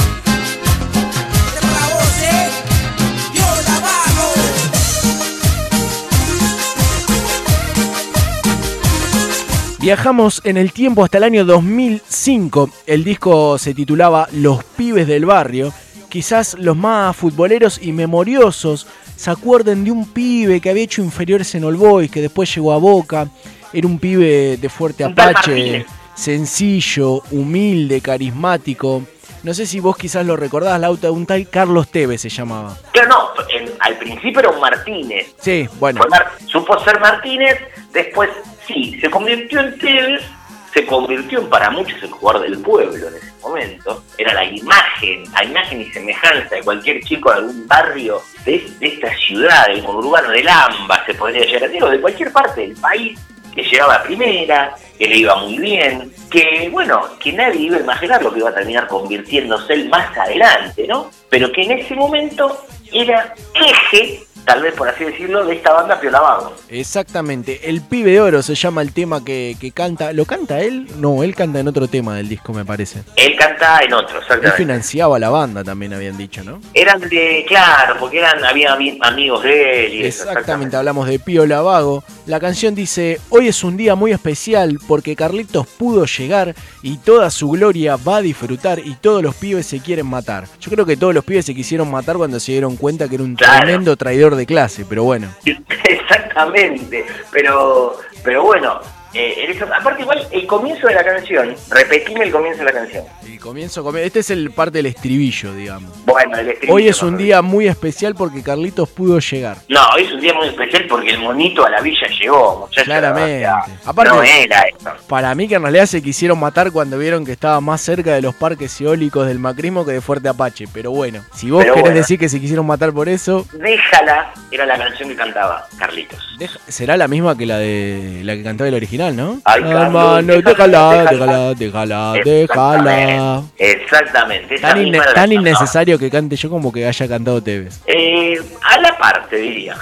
¿eh? Viajamos en el tiempo hasta el año 2005. El disco se titulaba Los pibes del barrio. Quizás los más futboleros y memoriosos se acuerden de un pibe que había hecho inferiores en All Boys, que después llegó a Boca. Era un pibe de fuerte Un apache, sencillo, humilde, carismático. No sé si vos quizás lo recordás, Lauta, un tal Carlos Tevez se llamaba. Claro, no, en- al principio era un Martínez. Sí, bueno. Mar- supo ser Martínez, después sí, se convirtió en Tevez, se convirtió en para muchos el jugador del pueblo en ese momento. Era la imagen, la imagen y semejanza de cualquier chico de algún barrio de, de esta ciudad, del conurbano del AMBA, se podría llegar a decir, o de cualquier parte del país que llegaba primera, que le iba muy bien, que bueno, que nadie iba a imaginar lo que iba a terminar convirtiéndose él más adelante, ¿no? Pero que en ese momento era eje, tal vez por así decirlo, de esta banda Piola Vago. Exactamente, El Pibe de Oro se llama el tema que, que canta. ¿Lo canta él? No, él canta en otro tema del disco, me parece. Él canta en otro, Él exactamente. financiaba la banda, también habían dicho, ¿no? Eran de, claro, porque eran, había ami- amigos de él y eso, Exactamente, hablamos de Pío Lavago. La canción dice, hoy es un día muy especial porque Carlitos pudo llegar y toda su gloria va a disfrutar y todos los pibes se quieren matar. Yo creo que todos los pibes se quisieron matar cuando se dieron cuenta que era un Claro. tremendo traidor de clase, pero bueno. Exactamente, pero pero bueno, eh, eso- aparte igual el comienzo de la canción, repetime el comienzo de la canción. El comienzo, comi- este es el parte del estribillo, digamos. Bueno, el estribillo, Hoy es un día muy especial porque Carlitos pudo llegar. No, hoy es un día muy especial porque el monito a la villa llegó, muchachos. Claramente. O sea, Aparte- no era eso. Para mí que en realidad se quisieron matar cuando vieron que estaba más cerca de los parques eólicos del macrismo que de Fuerte Apache. Pero bueno, si vos Pero querés bueno. decir que se quisieron matar por eso, Déjala, era la canción que cantaba Carlitos. deja- será la misma que la de la que cantaba el original, ¿no? Ay, Carlos, Hermano, déjala, déjala, déjala. déjala. Exactamente, esa Tan, misma tan innecesario que cante yo como que haya cantado Tevez. Eh, a la parte, diría.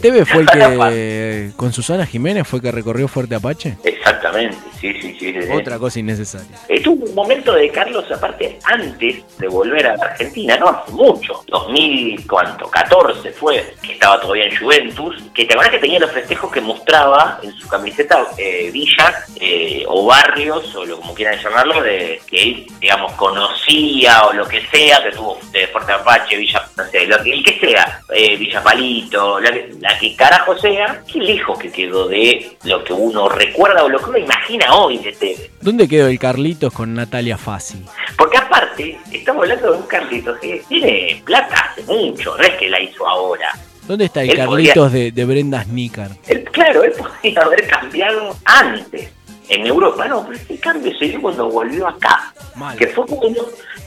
Tevez fue el que, con Susana Jiménez, fue que recorrió Fuerte Apache. Exactamente, sí, sí, sí. sí, sí. Otra cosa innecesaria. Eh, tuvo un momento de Carlos, aparte, antes de volver a la Argentina, no hace mucho, 2000, ¿cuánto? 14 fue, que estaba todavía en Juventus, que te acuerdas que tenía los festejos que mostraba en su camiseta eh, villas eh, o barrios, o lo como quieran llamarlo, de que él, digamos, conocía o lo que sea, que tuvo de Fuerte Apache, Villa, no sé, lo que, el que sea, eh, Villa Palito, la que, la que carajo sea, qué lejos que quedó de lo que uno recuerda o lo que uno imagina hoy de Tevez. ¿Dónde quedó el Carlitos con Natalia Fassi? Porque aparte, estamos hablando de un Carlitos que tiene plata hace mucho, no es que la hizo ahora. ¿Dónde está el Él Carlitos de, de Brenda Snicker? Él, claro, él podría haber cambiado antes. En Europa no, pero ese cambio se dio cuando volvió acá. Que fue,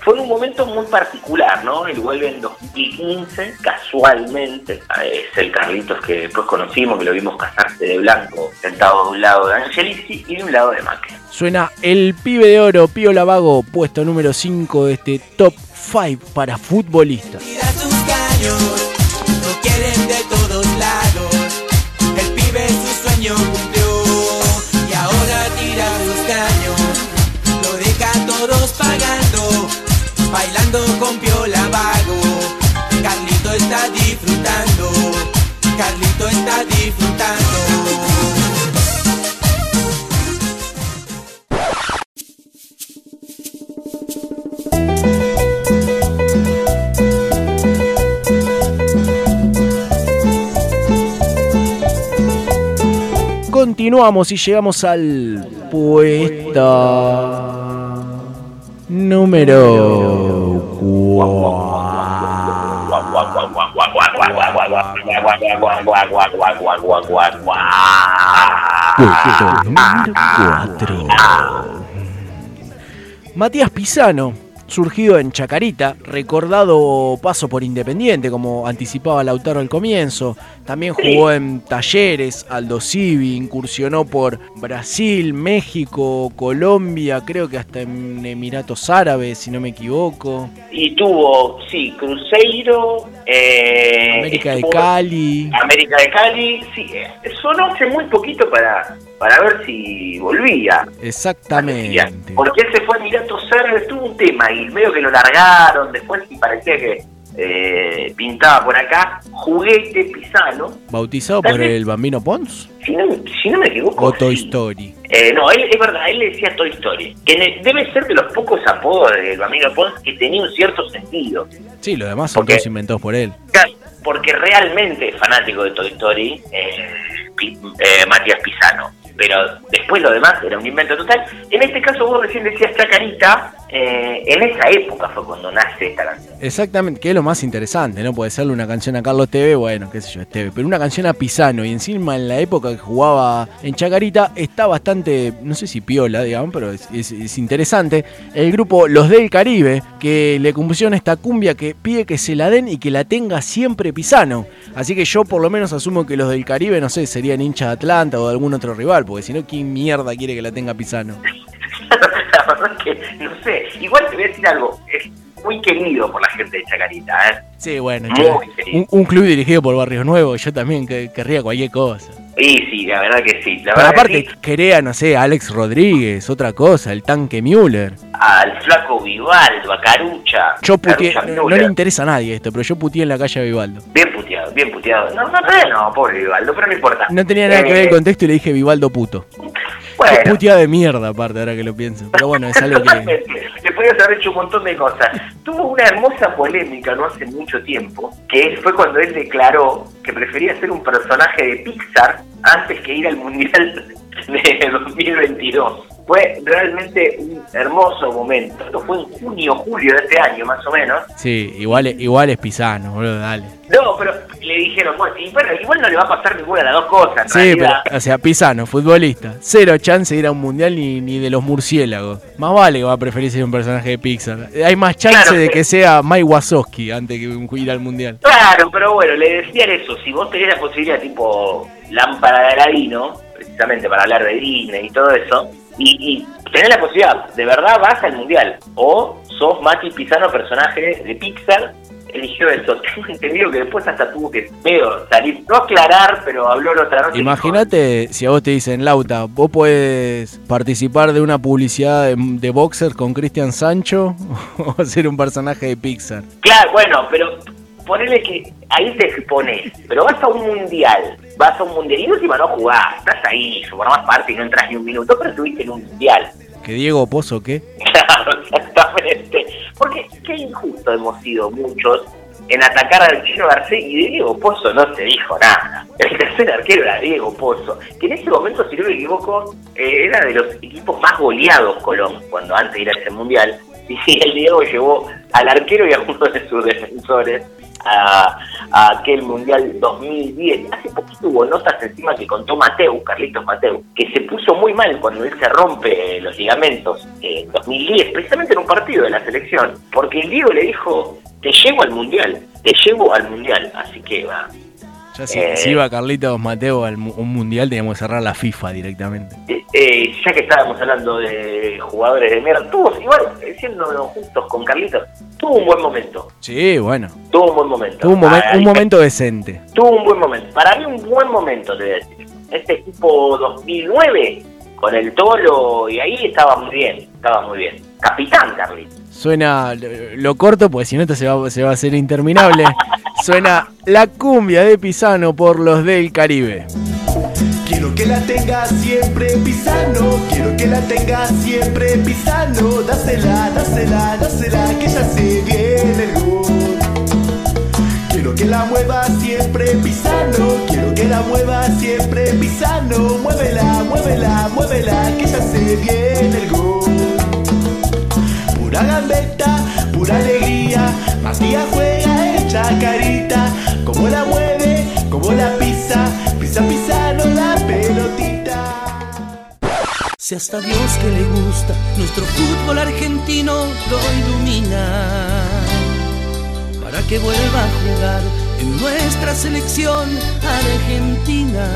fue en un momento muy particular, ¿no? Él vuelve en 2015, casualmente. Es el Carlitos que después conocimos, que lo vimos casarse de blanco, sentado de un lado de Angelici y de un lado de Macri. Suena El Pibe de Oro, Pío Lavago, puesto número 5 de este Top 5 para futbolistas. Lo quieren de todos lados. El pibe su sueño Carlito está disfrutando. Continuamos y llegamos al puesto número 4. Matías Pisano, surgido en Chacarita, recordado paso por Independiente, como anticipaba Lautaro al comienzo. También jugó en Talleres, Aldo Civi, incursionó por Brasil, México, Colombia, creo que hasta en Emiratos Árabes, si no me equivoco. Y tuvo, sí, Cruzeiro, eh, América de Cali. América de Cali, sí, eh, sonó hace muy poquito para, para ver si volvía. Exactamente. Porque él se fue a Emiratos Árabes, tuvo un tema y medio que lo largaron, después sí parecía que eh, pintaba por acá, juguete pisano, Bautizado por el Bambino Pons si no, si no me equivoco. o Toy sí. Story. Eh, no, él, es verdad, él le decía Toy Story, que debe ser de los pocos apodos del Bambino Pons que tenía un cierto sentido. Sí, los demás son Porque- todos inventados por él. Porque realmente es fanático de Toy Story, eh, eh, Matías Pisano. Pero después lo demás era un invento total. En este caso vos recién decías Chacarita, eh, en esa época fue cuando nace esta canción. Exactamente, que es lo más interesante, ¿no? Puede serle una canción a Carlos TV, bueno, qué sé yo, es TV, pero una canción a Pisano y encima en la época que jugaba en Chacarita está bastante, no sé si piola, digamos, pero es, es- es interesante. El grupo Los del Caribe, que le compusieron esta cumbia que pide que se la den y que la tenga siempre Pisano. Así que yo por lo menos asumo que los del Caribe, no sé, serían hinchas de Atlanta o de algún otro rival, porque si no, ¿quién mierda quiere que la tenga Pisano? La verdad es que, no sé, igual te voy a decir algo, es muy querido por la gente de Chacarita, ¿eh? Sí, bueno, un, un club dirigido por Barrios Nuevos, yo también que- querría cualquier cosa. Sí, sí, la verdad que sí. La Pero aparte, sí. quería, no sé, Alex Rodríguez, otra cosa, el tanque Müller. Al flaco Vivaldo, a Carucha. Yo puteé, Carucha no, le interesa a nadie esto, pero yo puteé en la calle a Vivaldo. Bien puteado, bien puteado. No, no, no, no, pobre Vivaldo, pero no importa. No tenía nada que ver el Eh, contexto y le dije Vivaldo puto. Bueno. Qué puteada de mierda, aparte, ahora que lo pienso. Pero bueno, es algo que. Le podías haber hecho un montón de cosas. Tuvo una hermosa polémica no hace mucho tiempo, que fue cuando él declaró que prefería ser un personaje de Pixar antes que ir al Mundial de 2022. Fue realmente un hermoso momento. Esto fue en junio, julio de este año, más o menos. Sí, igual, igual es Pisano, boludo, dale. No, pero le dijeron, bueno, igual no le va a pasar ninguna de las dos cosas. Sí, pero, o sea, Pisano, futbolista. Cero chance de ir a un mundial ni, ni de los murciélagos. Más vale que va a preferir ser un personaje de Pixar. Hay más chance Claro, de que sea Mike Wazowski antes que ir al mundial. Claro, pero bueno, le decían eso, si vos tenés la posibilidad tipo lámpara de Aladino, precisamente para hablar de Disney y todo eso, y, y tenés la posibilidad, de verdad vas al mundial, o sos Mati Pisano, personaje de Pixar, eligió eso. Tengo entendido que después hasta tuvo que medio salir, no aclarar, pero habló la otra noche. Imagínate si a vos te dicen, Lauta, vos podés participar de una publicidad de, de boxer con Cristian Sancho o ser un personaje de Pixar. Claro, bueno, pero ponele que ahí te expones, pero vas a un mundial, vas a un mundial y última no jugás, estás ahí, formás parte y no entras ni un minuto, pero estuviste en un mundial. ¿Que Diego Pozo qué? Claro, exactamente. Porque qué injusto hemos sido muchos en atacar al Chino Garcés y de Diego Pozo no se dijo nada. El tercer arquero era Diego Pozo, que en ese momento, si no me equivoco, eh, era de los equipos más goleados Colón, cuando antes de ir a ese mundial. Y el Diego llevó al arquero y a uno de sus defensores a, a aquel mundial 2010. Hace poquito hubo notas encima que contó Mateu, Carlitos Mateu, que se puso muy mal cuando él se rompe los ligamentos en 2010, precisamente en un partido de la selección, porque el Diego le dijo, te llevo al mundial, te llevo al mundial, así que va. Ya si, Eh. si iba Carlitos Mateo a un mundial, teníamos que cerrar la FIFA directamente. Eh, eh, ya que estábamos hablando de jugadores de mierda, tuvo, igual, siendo justos con Carlitos, tuvo un buen momento, Sí, bueno. tuvo un buen momento. Tuvo un, momen- Ay, un momento decente. tuvo un buen momento. Para mí un buen momento, te voy a decir. Este equipo 2009, con el Tolo, y ahí estaba muy bien, estaba muy bien. Capitán, Carlitos. Suena lo, lo corto, porque si no esto se va, se va a hacer interminable. Suena la cumbia de Pisano por los del Caribe. Quiero que la tenga siempre pisano, quiero que la tenga siempre pisano. Dásela, dásela, dásela, que ya se viene el gol. Quiero que la mueva siempre pisano, quiero que la mueva siempre pisano. Muévela, muévela, muévela, que ya se viene el gol. Pura gambeta, pura alegría, Matías juega en chacarita. Como la mueve, como la pisa, pisa pisano la pelotita. Si hasta Dios que le gusta, nuestro fútbol argentino lo ilumina. Para que vuelva a jugar en nuestra selección argentina.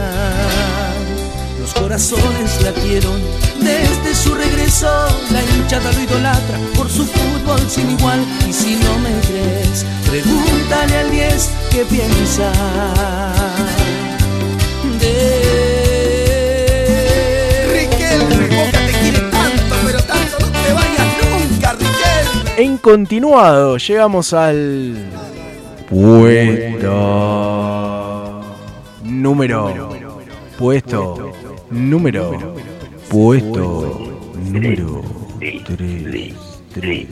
Los corazones latieron desde su regreso. La hinchada lo idolatra por su fútbol sin igual. Y si no me crees, pregúntale al 10 qué piensa. De Riquelme, Boca te quiere tanto, pero tanto, no te vayas nunca, Riquelme. En continuado, llegamos al. Puesto. Número. Puesto. Número. Puesto. Número. Tres.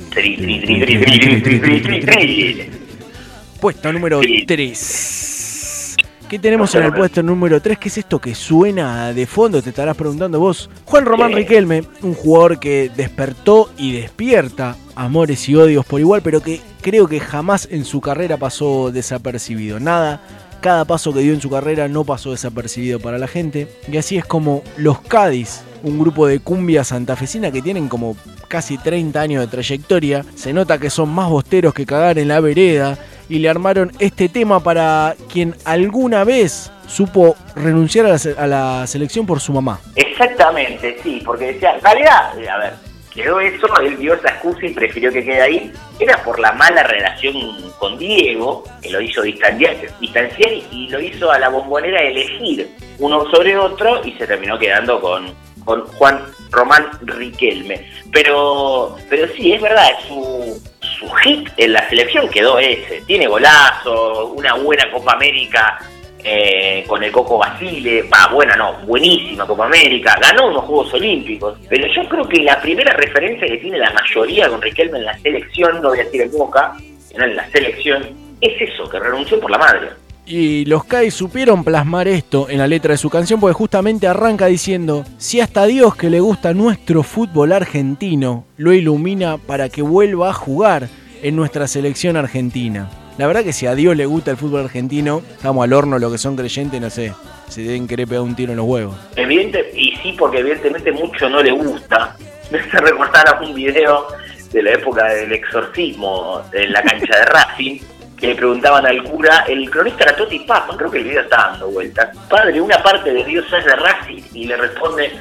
Puesto número 3. ¿Qué tenemos en el puesto número 3? ¿Qué es esto que suena de fondo? Te estarás preguntando vos. Juan Román Riquelme, un jugador que despertó y despierta amores y odios por igual, pero que creo que jamás en su carrera pasó desapercibido. Nada, cada paso que dio en su carrera no pasó desapercibido para la gente. Y así es como los Cádiz, un grupo de cumbia santafesina que tienen como casi 30 años de trayectoria. Se nota que son más bosteros que cagar en la vereda y le armaron este tema para quien alguna vez supo renunciar a la, selección por su mamá. Exactamente, sí, porque decía, en realidad, a ver, quedó eso, él dio esa excusa y prefirió que quede ahí. Era por la mala relación con Diego, que lo hizo distanciar, distanciar y lo hizo a la bombonera elegir uno sobre otro y se terminó quedando con, con Juan Román Riquelme. Pero, pero sí, es verdad, su, su hit en la selección quedó ese. Tiene golazo, una buena Copa América eh, con el Coco Basile, va, buena no, buenísima Copa América, ganó unos Juegos Olímpicos, pero yo creo que la primera referencia que tiene la mayoría con Riquelme en la selección, no voy a decir en Boca, en la selección, es eso, que renunció por la madre. Y los Kai supieron plasmar esto en la letra de su canción porque justamente arranca diciendo, si hasta Dios que le gusta nuestro fútbol argentino lo ilumina para que vuelva a jugar en nuestra selección argentina. La verdad que si a Dios le gusta el fútbol argentino, estamos al horno los que son creyentes, no sé, se deben querer pegar un tiro en los huevos. Evidente, y sí, porque evidentemente mucho no le gusta. Me hace recordar un video de la época del exorcismo en la cancha de Racing, que le preguntaban al cura, el cronista era Toti Papa, creo que el video está dando vueltas. Padre, una parte de Dios es de Racing, y le responde,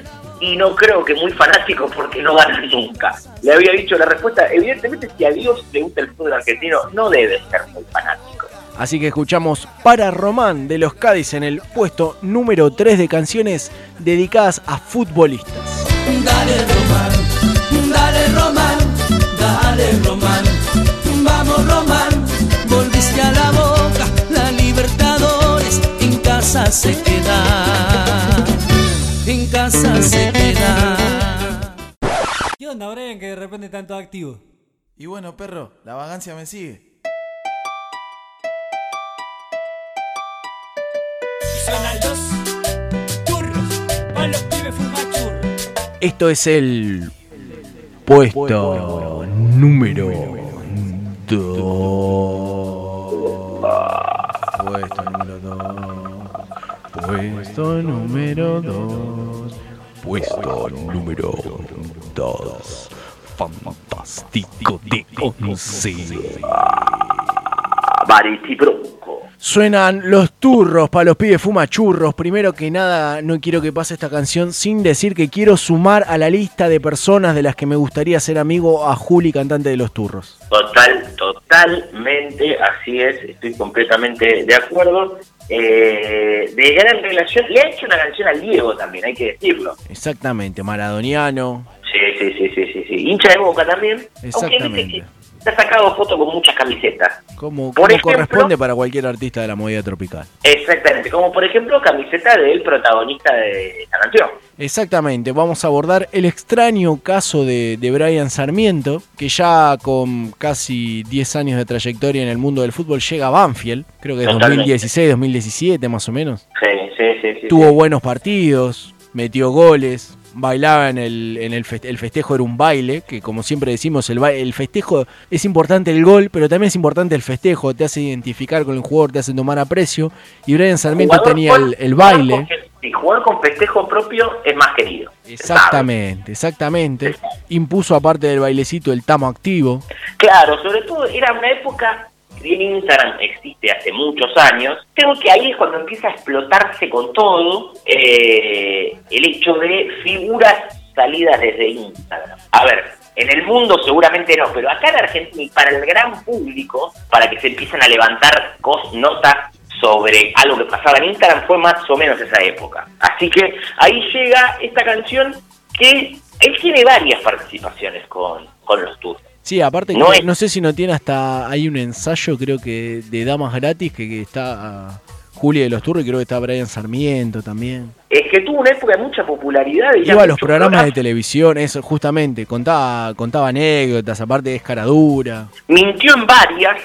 y no creo que muy fanático porque no ganan nunca. Le había dicho la respuesta, evidentemente si a Dios le gusta el fútbol argentino, no debe ser muy fanático. Así que escuchamos Para Román de los Cádiz en el puesto número 3 de canciones dedicadas a futbolistas. Dale Román, dale Román, dale Román, vamos Román, volviste a la boca, la Libertadores en casa se queda, en casa se queda. ¿Qué onda, Brian, que de repente están todos activos? Y bueno, perro, la vagancia me sigue. Y suenan los churros, para los pibes fumachurros. Esto es el puesto número 2. Puesto número 2. Puesto número 2. Puesto número 2. Fantástico de 11. Baritibronco. Suenan los turros para los pibes fumachurros. Primero que nada, no quiero que pase esta canción sin decir que quiero sumar a la lista de personas de las que me gustaría ser amigo a Juli, cantante de los turros. Total, totalmente, así es, estoy completamente de acuerdo. Eh, de gran relación, le ha hecho una canción al Diego también, hay que decirlo. Exactamente, maradoniano. Sí, sí, sí, sí, sí, sí. hincha de boca también. Exactamente. Se ha sacado fotos con muchas camisetas. Como, Por como ejemplo- corresponde para cualquier artista de la movida tropical. Exactamente, como por ejemplo camiseta del protagonista de esta canción. Exactamente, vamos a abordar el extraño caso de, de Brian Sarmiento, que ya con casi 10 años de trayectoria en el mundo del fútbol llega a Banfield, creo que es Totalmente. 2016, 2017 más o menos. Sí, sí, sí. sí, Tuvo sí. buenos partidos, metió goles, bailaba en el, en el, feste- el festejo, era un baile, que como siempre decimos, el, el festejo es importante el gol, pero también es importante el festejo, te hace identificar con el jugador, te hace tomar aprecio, y Brian Sarmiento Jugador tenía el, el baile. sí, jugar con festejo propio es más querido. Exactamente, exactamente. Impuso aparte del bailecito el tamo activo. Claro, sobre todo era una época, si bien Instagram existe hace muchos años, creo que ahí es cuando empieza a explotarse con todo eh, el hecho de figuras salidas desde Instagram. A ver, en el mundo seguramente no, pero acá en Argentina y para el gran público, para que se empiecen a levantar notas sobre algo que pasaba en Instagram, fue más o menos esa época. Así que ahí llega esta canción que él tiene varias participaciones con, con los tours. Sí, aparte, No creo- es- no sé si no tiene hasta. Hay un ensayo, creo que de Damas Gratis, que, que está Julia de los Turros y creo que está Brian Sarmiento también. Es que tuvo una época de mucha popularidad. y Iba a los programas de televisión, eso, justamente. Contaba, contaba anécdotas, aparte de escaradura. Mintió en varias,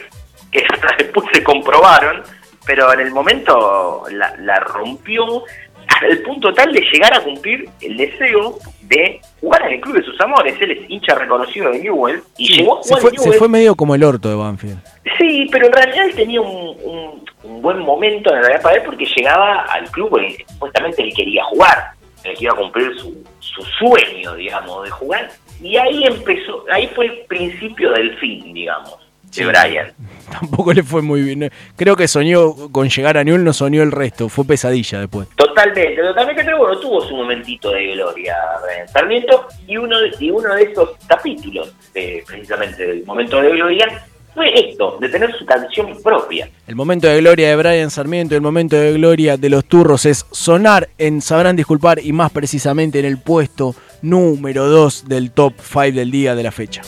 que después se comprobaron, pero en el momento la, la rompió hasta el punto tal de llegar a cumplir el deseo de jugar en el club de sus amores. Él es hincha reconocido de Newell y Sí, llegó a se, jugar fue, se Newell. fue medio como el orto de Banfield. Sí, pero en realidad él tenía un, un- un buen momento en realidad para él porque llegaba al club en el que supuestamente él quería jugar, en el que iba a cumplir su, su sueño, digamos, de jugar. Y ahí empezó, ahí fue el principio del fin, digamos, de. Brian. tampoco le fue muy bien. Creo que soñó con llegar a Newell, no soñó el resto, fue pesadilla después. Totalmente, totalmente, pero bueno, tuvo su momentito de gloria Brian Sarmiento y uno de, y uno de esos capítulos, de, precisamente del momento de gloria, fue esto, de tener su canción propia. El momento de gloria de Brian Sarmiento, el momento de gloria de los turros es sonar en Sabrán Disculpar y más precisamente en el puesto número 2 del top 5 del día de la fecha.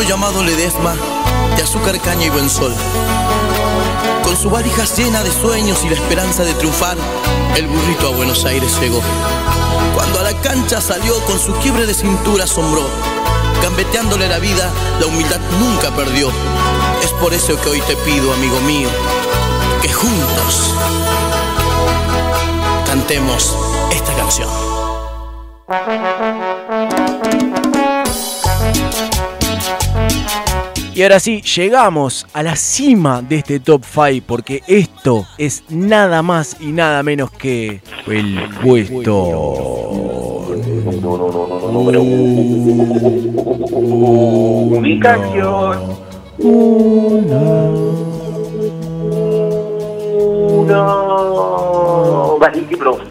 Pueblo llamado Ledesma, de azúcar, caña y buen sol. Con su valija llena de sueños y la esperanza de triunfar, el burrito a Buenos Aires llegó. Cuando a la cancha salió con su quiebre de cintura asombró. Gambeteándole la vida, la humildad nunca perdió. Es por eso que hoy te pido, amigo mío, que juntos cantemos esta canción. Y ahora sí, llegamos a la cima de este top 5 porque esto es nada más y nada menos que el puesto número Ubicación. Uno. Vanity Bronco.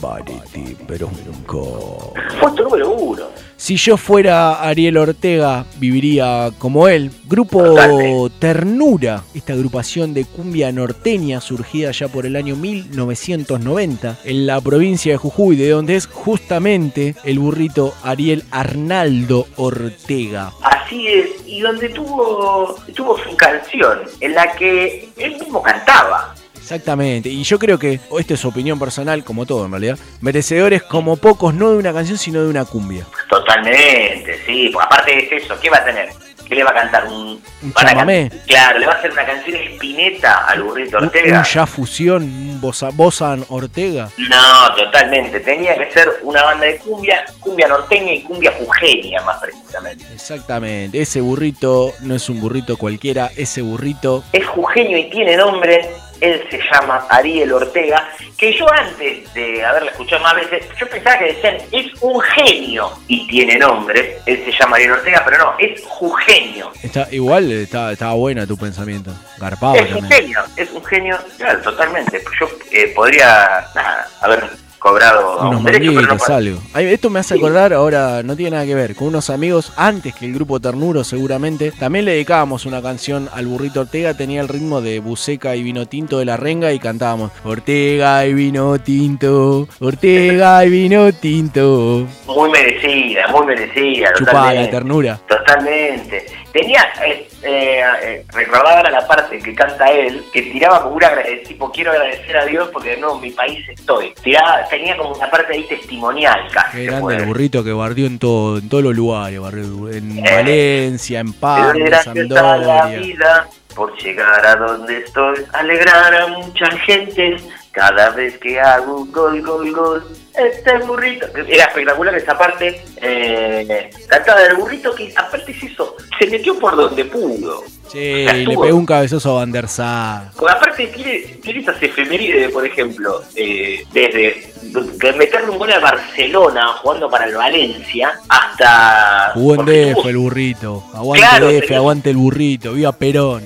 Vanity Bronco. Puesto número uno. Si yo fuera Ariel Ortega, viviría como él. Grupo Ternura, esta agrupación de cumbia norteña surgida ya por el año 1990 en la provincia de Jujuy, de donde es justamente el burrito Ariel Arnaldo Ortega. Así es, y donde tuvo, tuvo su canción, en la que él mismo cantaba. Exactamente, y yo creo que, o esto es opinión personal, como todo en realidad, merecedores como pocos, no de una canción, sino de una cumbia. Totalmente, sí, porque aparte es eso, ¿qué va a tener? ¿Qué le va a cantar? Un, Un a can- chamamé. Claro, le va a hacer una canción espineta al burrito Un, Ortega. un ya fusión, un bosa, Bosan Ortega. No, totalmente. Tenía que ser una banda de cumbia, cumbia norteña y cumbia jujeña más precisamente. Exactamente, ese burrito no es un burrito cualquiera, ese burrito Es jujeño y tiene nombre. Él se llama Ariel Ortega, que yo antes de haberla escuchado más veces, yo pensaba que decían, es un genio y tiene nombre. Él se llama Ariel Ortega, pero no, es jujeño. está igual, está, estaba buena tu pensamiento. Garpado es un genio, es un genio, claro, totalmente. Yo eh, podría nada, haber cobrado Unos un derecho, pero no manguitos, puedo. algo. Esto me hace acordar, ahora no tiene nada que ver, con unos amigos, antes que el grupo Ternuro seguramente, también le dedicábamos una canción al burrito Ortega, tenía el ritmo de Buceca y Vino Tinto de la Renga y cantábamos Ortega y Vino Tinto, Ortega y Vino Tinto. Muy merecida, muy merecida. Chupá la ternura. Totalmente. Tenía, eh, eh, eh, recordaba ahora la parte que canta él, que tiraba como una, tipo, quiero agradecer a Dios porque no, en mi país estoy. Tiraba, tenía como una parte ahí testimonial casi. Qué grande el burrito que bardió en todo, en todos los lugares, barrió en Eh, Valencia, en Paz, en la vida por llegar a donde estoy, alegrar a mucha gente cada vez que hago un gol, gol, gol. Este burrito. Era espectacular esa parte. Eh, cantaba del burrito que aparte es eso, se metió por donde pudo. Sí, le pegó un cabezazo a Van der Sar. Porque aparte tiene, tiene esas efemérides, por ejemplo, eh, desde de meterle un gol a Barcelona jugando para el Valencia hasta Jugó en DF el burrito. Aguante Claro, DF, tenía- aguante el burrito. Viva Perón.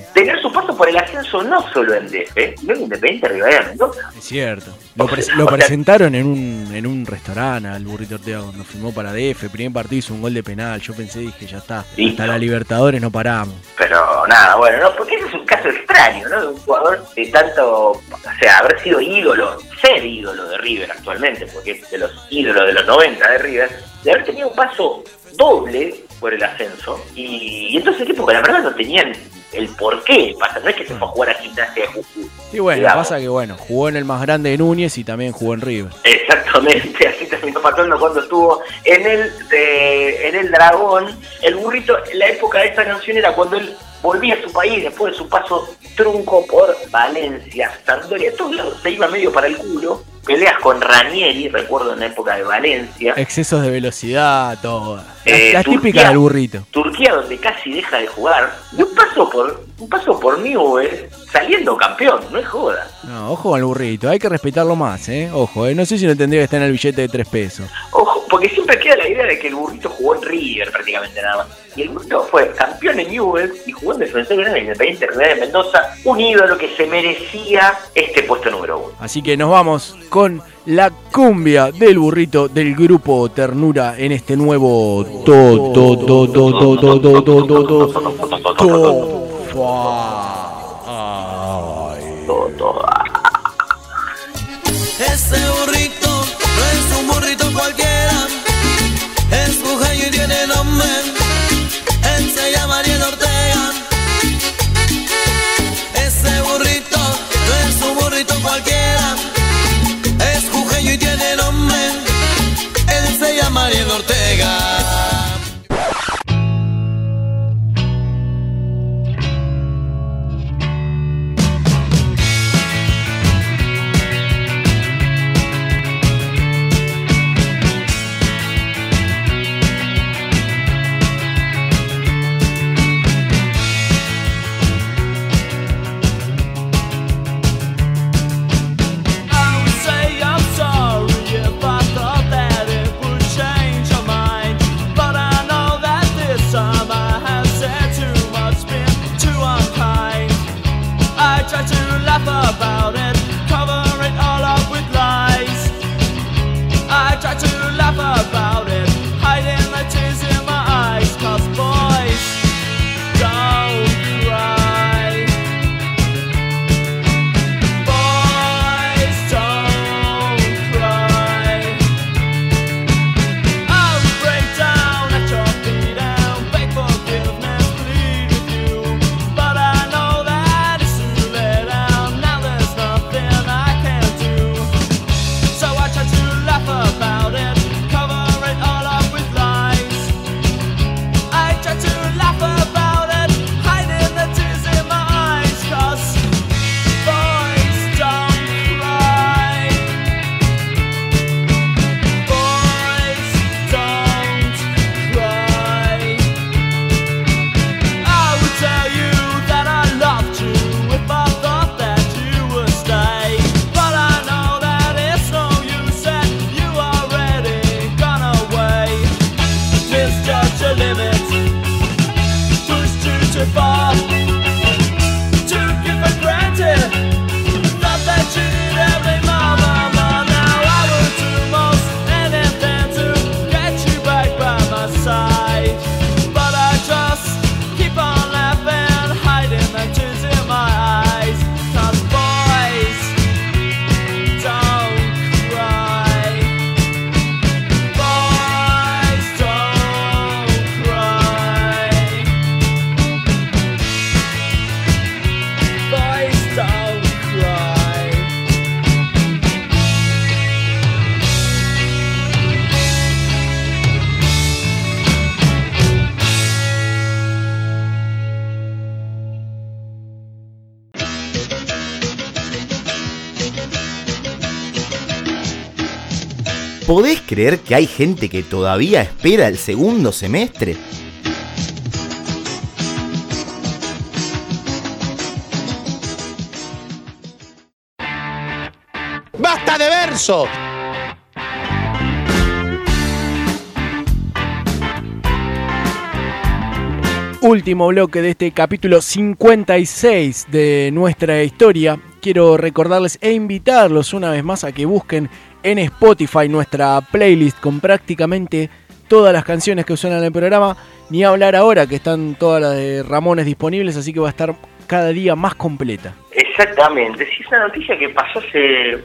Por el ascenso no solo en DF, sino en Independiente Rivadavia Mendoza. Es cierto. Lo, pre- lo presentaron en un, en un restaurante al burrito Ortega cuando firmó para DF. Primer partido hizo un gol de penal. Yo pensé, dije, ya está. Listo. Hasta la Libertadores no paramos. Pero nada, bueno, no, porque ese es un caso extraño, ¿no? De un jugador de tanto, o sea, haber sido ídolo, ser ídolo de River actualmente, porque es de los ídolos de los 90 de River, de haber tenido un paso doble por el ascenso, y, y entonces el equipo que la verdad no tenían el por qué pasa. No es que se fue a jugar a gimnasia de Jujuy. Y bueno, Digamos. pasa que bueno, jugó en el más grande de Núñez y también jugó en River. Exactamente, así terminó pasando cuando estuvo en el, de- en el Dragón. El burrito, la época de esta canción era cuando él volvía a su país después de su paso trunco por Valencia, Sampdoria, todos lados se iba medio para el culo. Peleas con Ranieri, recuerdo en la época de Valencia. Excesos de velocidad, todo. Eh, las Turquía. típicas del burrito. Turquía donde casi deja de jugar. Y un paso por un paso por Newell saliendo campeón, no es joda. No, ojo con el burrito, hay que respetarlo más, ¿eh? Ojo, ¿eh? No sé si no tendría que estar en el billete de tres pesos. Ojo, porque siempre queda la idea de que el burrito jugó en River prácticamente nada más. Y el burrito fue campeón en Newell y jugó en Defensor Grande Independiente Real de Mendoza, un ídolo que se merecía este puesto número uno. Así que nos vamos con la cumbia del burrito del grupo Ternura en este nuevo to to to to to to to to to to creer que hay gente que todavía espera el segundo semestre? ¡Basta de verso! Último bloque de este capítulo 56 de nuestra historia. Quiero recordarles e invitarlos una vez más a que busquen en Spotify nuestra playlist con prácticamente todas las canciones que suenan en el programa. Ni hablar ahora que están todas las de Ramones disponibles, así que va a estar cada día más completa. Exactamente, sí, es una noticia que pasó hace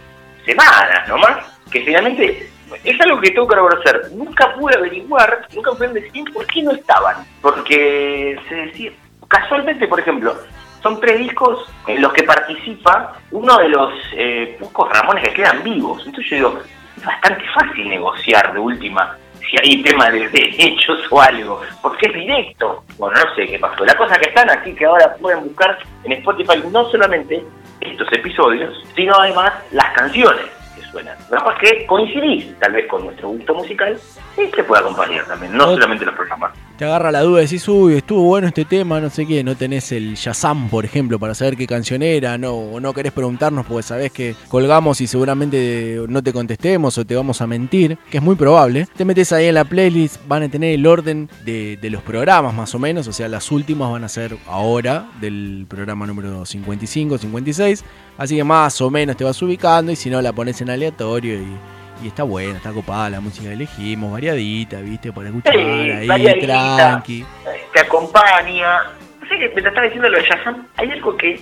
semanas nomás, que finalmente es algo que tengo que reconocer. Nunca pude averiguar, nunca pude decir por qué no estaban. Porque se decía, casualmente, por ejemplo, son tres discos en los que participa uno de los eh, pocos Ramones que quedan vivos. Entonces yo digo, es bastante fácil negociar de última si hay tema de derechos o algo, porque es directo. Bueno, no sé qué pasó. La cosa que están aquí, que ahora pueden buscar en Spotify no solamente estos episodios, sino además las canciones que suenan. Capaz que coincidís tal vez con nuestro gusto musical y se puede acompañar también, no solamente los programas. Te agarra la duda, decís, uy, estuvo bueno este tema, no sé qué, no tenés el Shazam, por ejemplo, para saber qué canción era, no, o no querés preguntarnos porque sabés que colgamos y seguramente no te contestemos o te vamos a mentir, que es muy probable. Te metes ahí en la playlist, van a tener el orden de, de los programas más o menos, o sea, las últimas van a ser ahora del programa número 55, 56, así que más o menos te vas ubicando y si no la pones en aleatorio y... Y está buena, está copada la música que elegimos, variadita, viste, para escuchar Sí, ahí, variadita. tranqui. te acompaña. No sé que me estaba diciendo lo de Shazam, hay algo que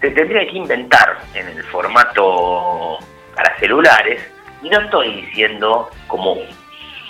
te tendría que inventar en el formato para celulares, y no estoy diciendo como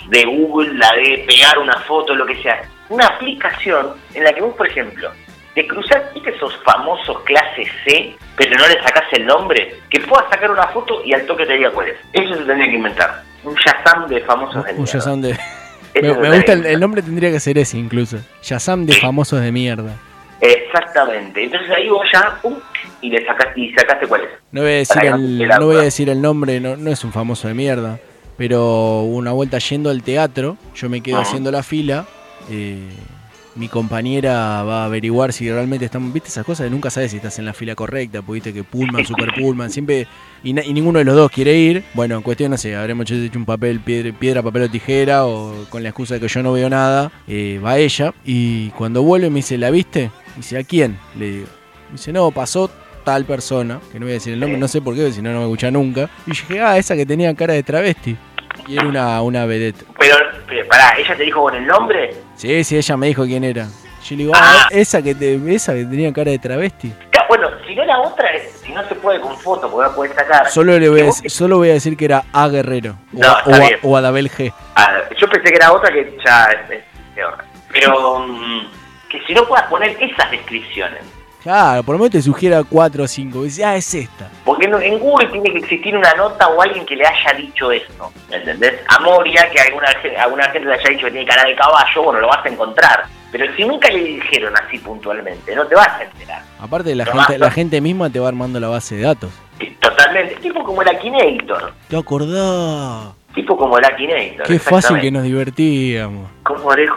de Google, la de pegar una foto, lo que sea, una aplicación en la que vos, por ejemplo, te cruzás, viste esos famosos clase C, pero no le sacás el nombre, que puedas sacar una foto y al toque te diga cuál es. Eso se tendría que inventar. Un Shazam de famosos de Un. Shazam de. Me, gusta el, nombre. el nombre, tendría que ser ese incluso. Shazam de famosos de mierda. Exactamente. Entonces ahí vos ya, pum, y le sacaste, y sacaste cuál es. No voy a decir el, te la no voy a duda. decir el nombre, no, no es un famoso de mierda. Pero una vuelta yendo al teatro, yo me quedo haciendo la fila. eh, mi compañera va a averiguar si realmente estamos. ¿Viste esas cosas? Nunca sabes si estás en la fila correcta. Porque viste que Pullman, Super Pullman, siempre. Y, ninguno de los dos quiere ir. Bueno, en cuestión, no sé, habremos hecho un papel, piedra, piedra, papel o tijera. O con la excusa de que yo no veo nada. eh, va ella. Y cuando vuelve me dice, ¿la viste? Y dice, ¿a quién? Le digo. Me dice, no, pasó tal persona, que no voy a decir el nombre, no sé por qué, si no, no me escucha nunca. Y dije, ah, esa que tenía cara de travesti. Y era una, una vedette. Pero, pero, pará, ¿ella te dijo con el nombre? Sí, sí, ella me dijo quién era. Yo le digo, ah, esa que, te, esa que tenía cara de travesti. Bueno, si no la otra, si no se puede con foto, porque no puedes sacar. Solo, le voy a, Que vos- dec- solo voy a decir que era A Guerrero. O, No, está o, a, o a Dabel G. Ah, yo pensé que era otra que ya es, es peor. Pero mm, que si no puedas poner esas descripciones. Claro, por lo menos te sugiera 4 o 5. Dice, ah, es esta. Porque en Google tiene que existir una nota o alguien que le haya dicho esto. ¿Entendés? A Moria, que alguna, alguna gente le haya dicho que tiene cara de caballo, bueno, lo vas a encontrar. Pero si nunca le dijeron así puntualmente, no te vas a enterar. Aparte, la gente, más- la gente misma te va armando la base de datos. Totalmente. Tipo como el Akinator. ¿Te acordás? Tipo como el Akinator. Qué fácil que nos divertíamos. ¿Cómo habré-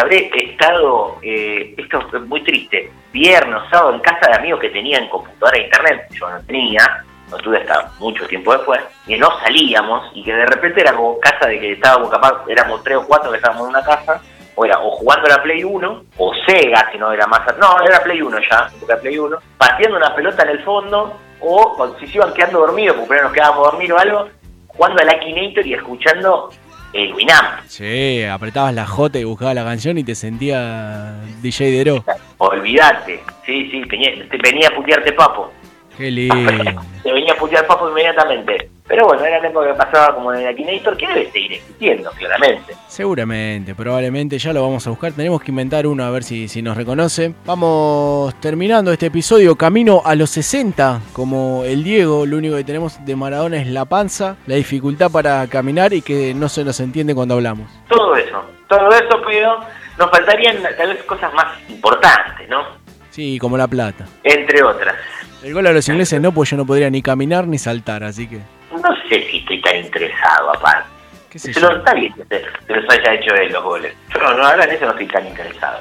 habré estado, eh, esto es muy triste, viernes, sábado en casa de amigos que tenían computadora e internet, yo no tenía, no tuve hasta mucho tiempo después, y no salíamos, y que de repente era como casa de que estábamos capaz, éramos tres o cuatro que estábamos en una casa, o era o jugando a la Play 1, o Sega, si no era más, no, era Play 1 ya, época Play 1, pateando una pelota en el fondo, o si se iban quedando dormidos, porque primero nos quedábamos a dormir o algo, jugando al Akinator y escuchando el Winamp. Sí, apretabas la J y buscabas la canción y te sentía DJ Dero. Olvídate. Sí, sí, venía, te venía a putearte papo. Qué lindo. Te venía a putear papo inmediatamente. Pero bueno, era la época que pasaba como en el Akinator, que debe seguir existiendo, claramente. Seguramente, probablemente ya lo vamos a buscar. Tenemos que inventar uno a ver si, si nos reconoce. Vamos terminando este episodio camino a los 60. Como el Diego, lo único que tenemos de Maradona es la panza, la dificultad para caminar y que no se nos entiende cuando hablamos. Todo eso, todo eso, pero nos faltarían tal vez cosas más importantes, ¿no? Sí, como la plata. Entre otras. El gol a los ingleses no, pues yo no podría ni caminar ni saltar, así que. No sé si estoy tan interesado, aparte. ¿Qué sé Se yo? lo está bien que los haya hecho él los goles. Yo no, no, ahora en eso no estoy tan interesado.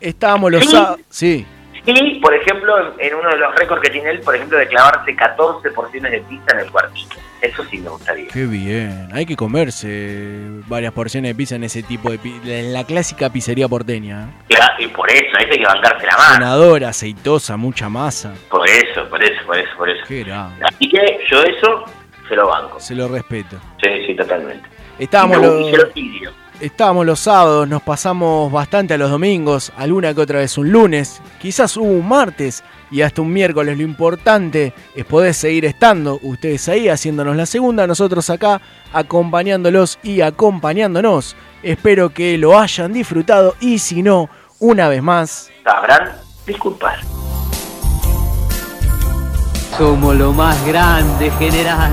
Estábamos los Sí. Y, por ejemplo, en, uno de los récords que tiene él, por ejemplo, de clavarse 14 porciones de pizza en el cuartito. Eso sí me gustaría. Qué bien. Hay que comerse varias porciones de pizza en ese tipo de pi- en la clásica pizzería porteña. ¿eh? Claro, y por eso, ahí hay que bancarse la mano. Sonadora, aceitosa, mucha masa. Por eso, por eso, por eso, por eso. Qué grande. Así que yo eso se lo banco. Se lo respeto. Sí, sí, totalmente. Estábamos los, lo estábamos los sábados, nos pasamos bastante a los domingos, alguna que otra vez un lunes, quizás hubo un martes y hasta un miércoles. Lo importante es poder seguir estando ustedes ahí haciéndonos la segunda, nosotros acá acompañándolos y acompañándonos. Espero que lo hayan disfrutado y si no, una vez más, Sabrán disculpar. Somos lo más grande, general.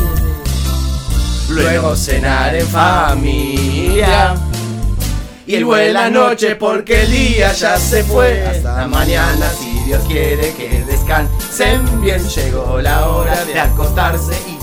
Luego cenar en familia. Y el buena noche porque el día ya se fue. Hasta mañana si Dios quiere que descansen bien. Llegó la hora de acostarse y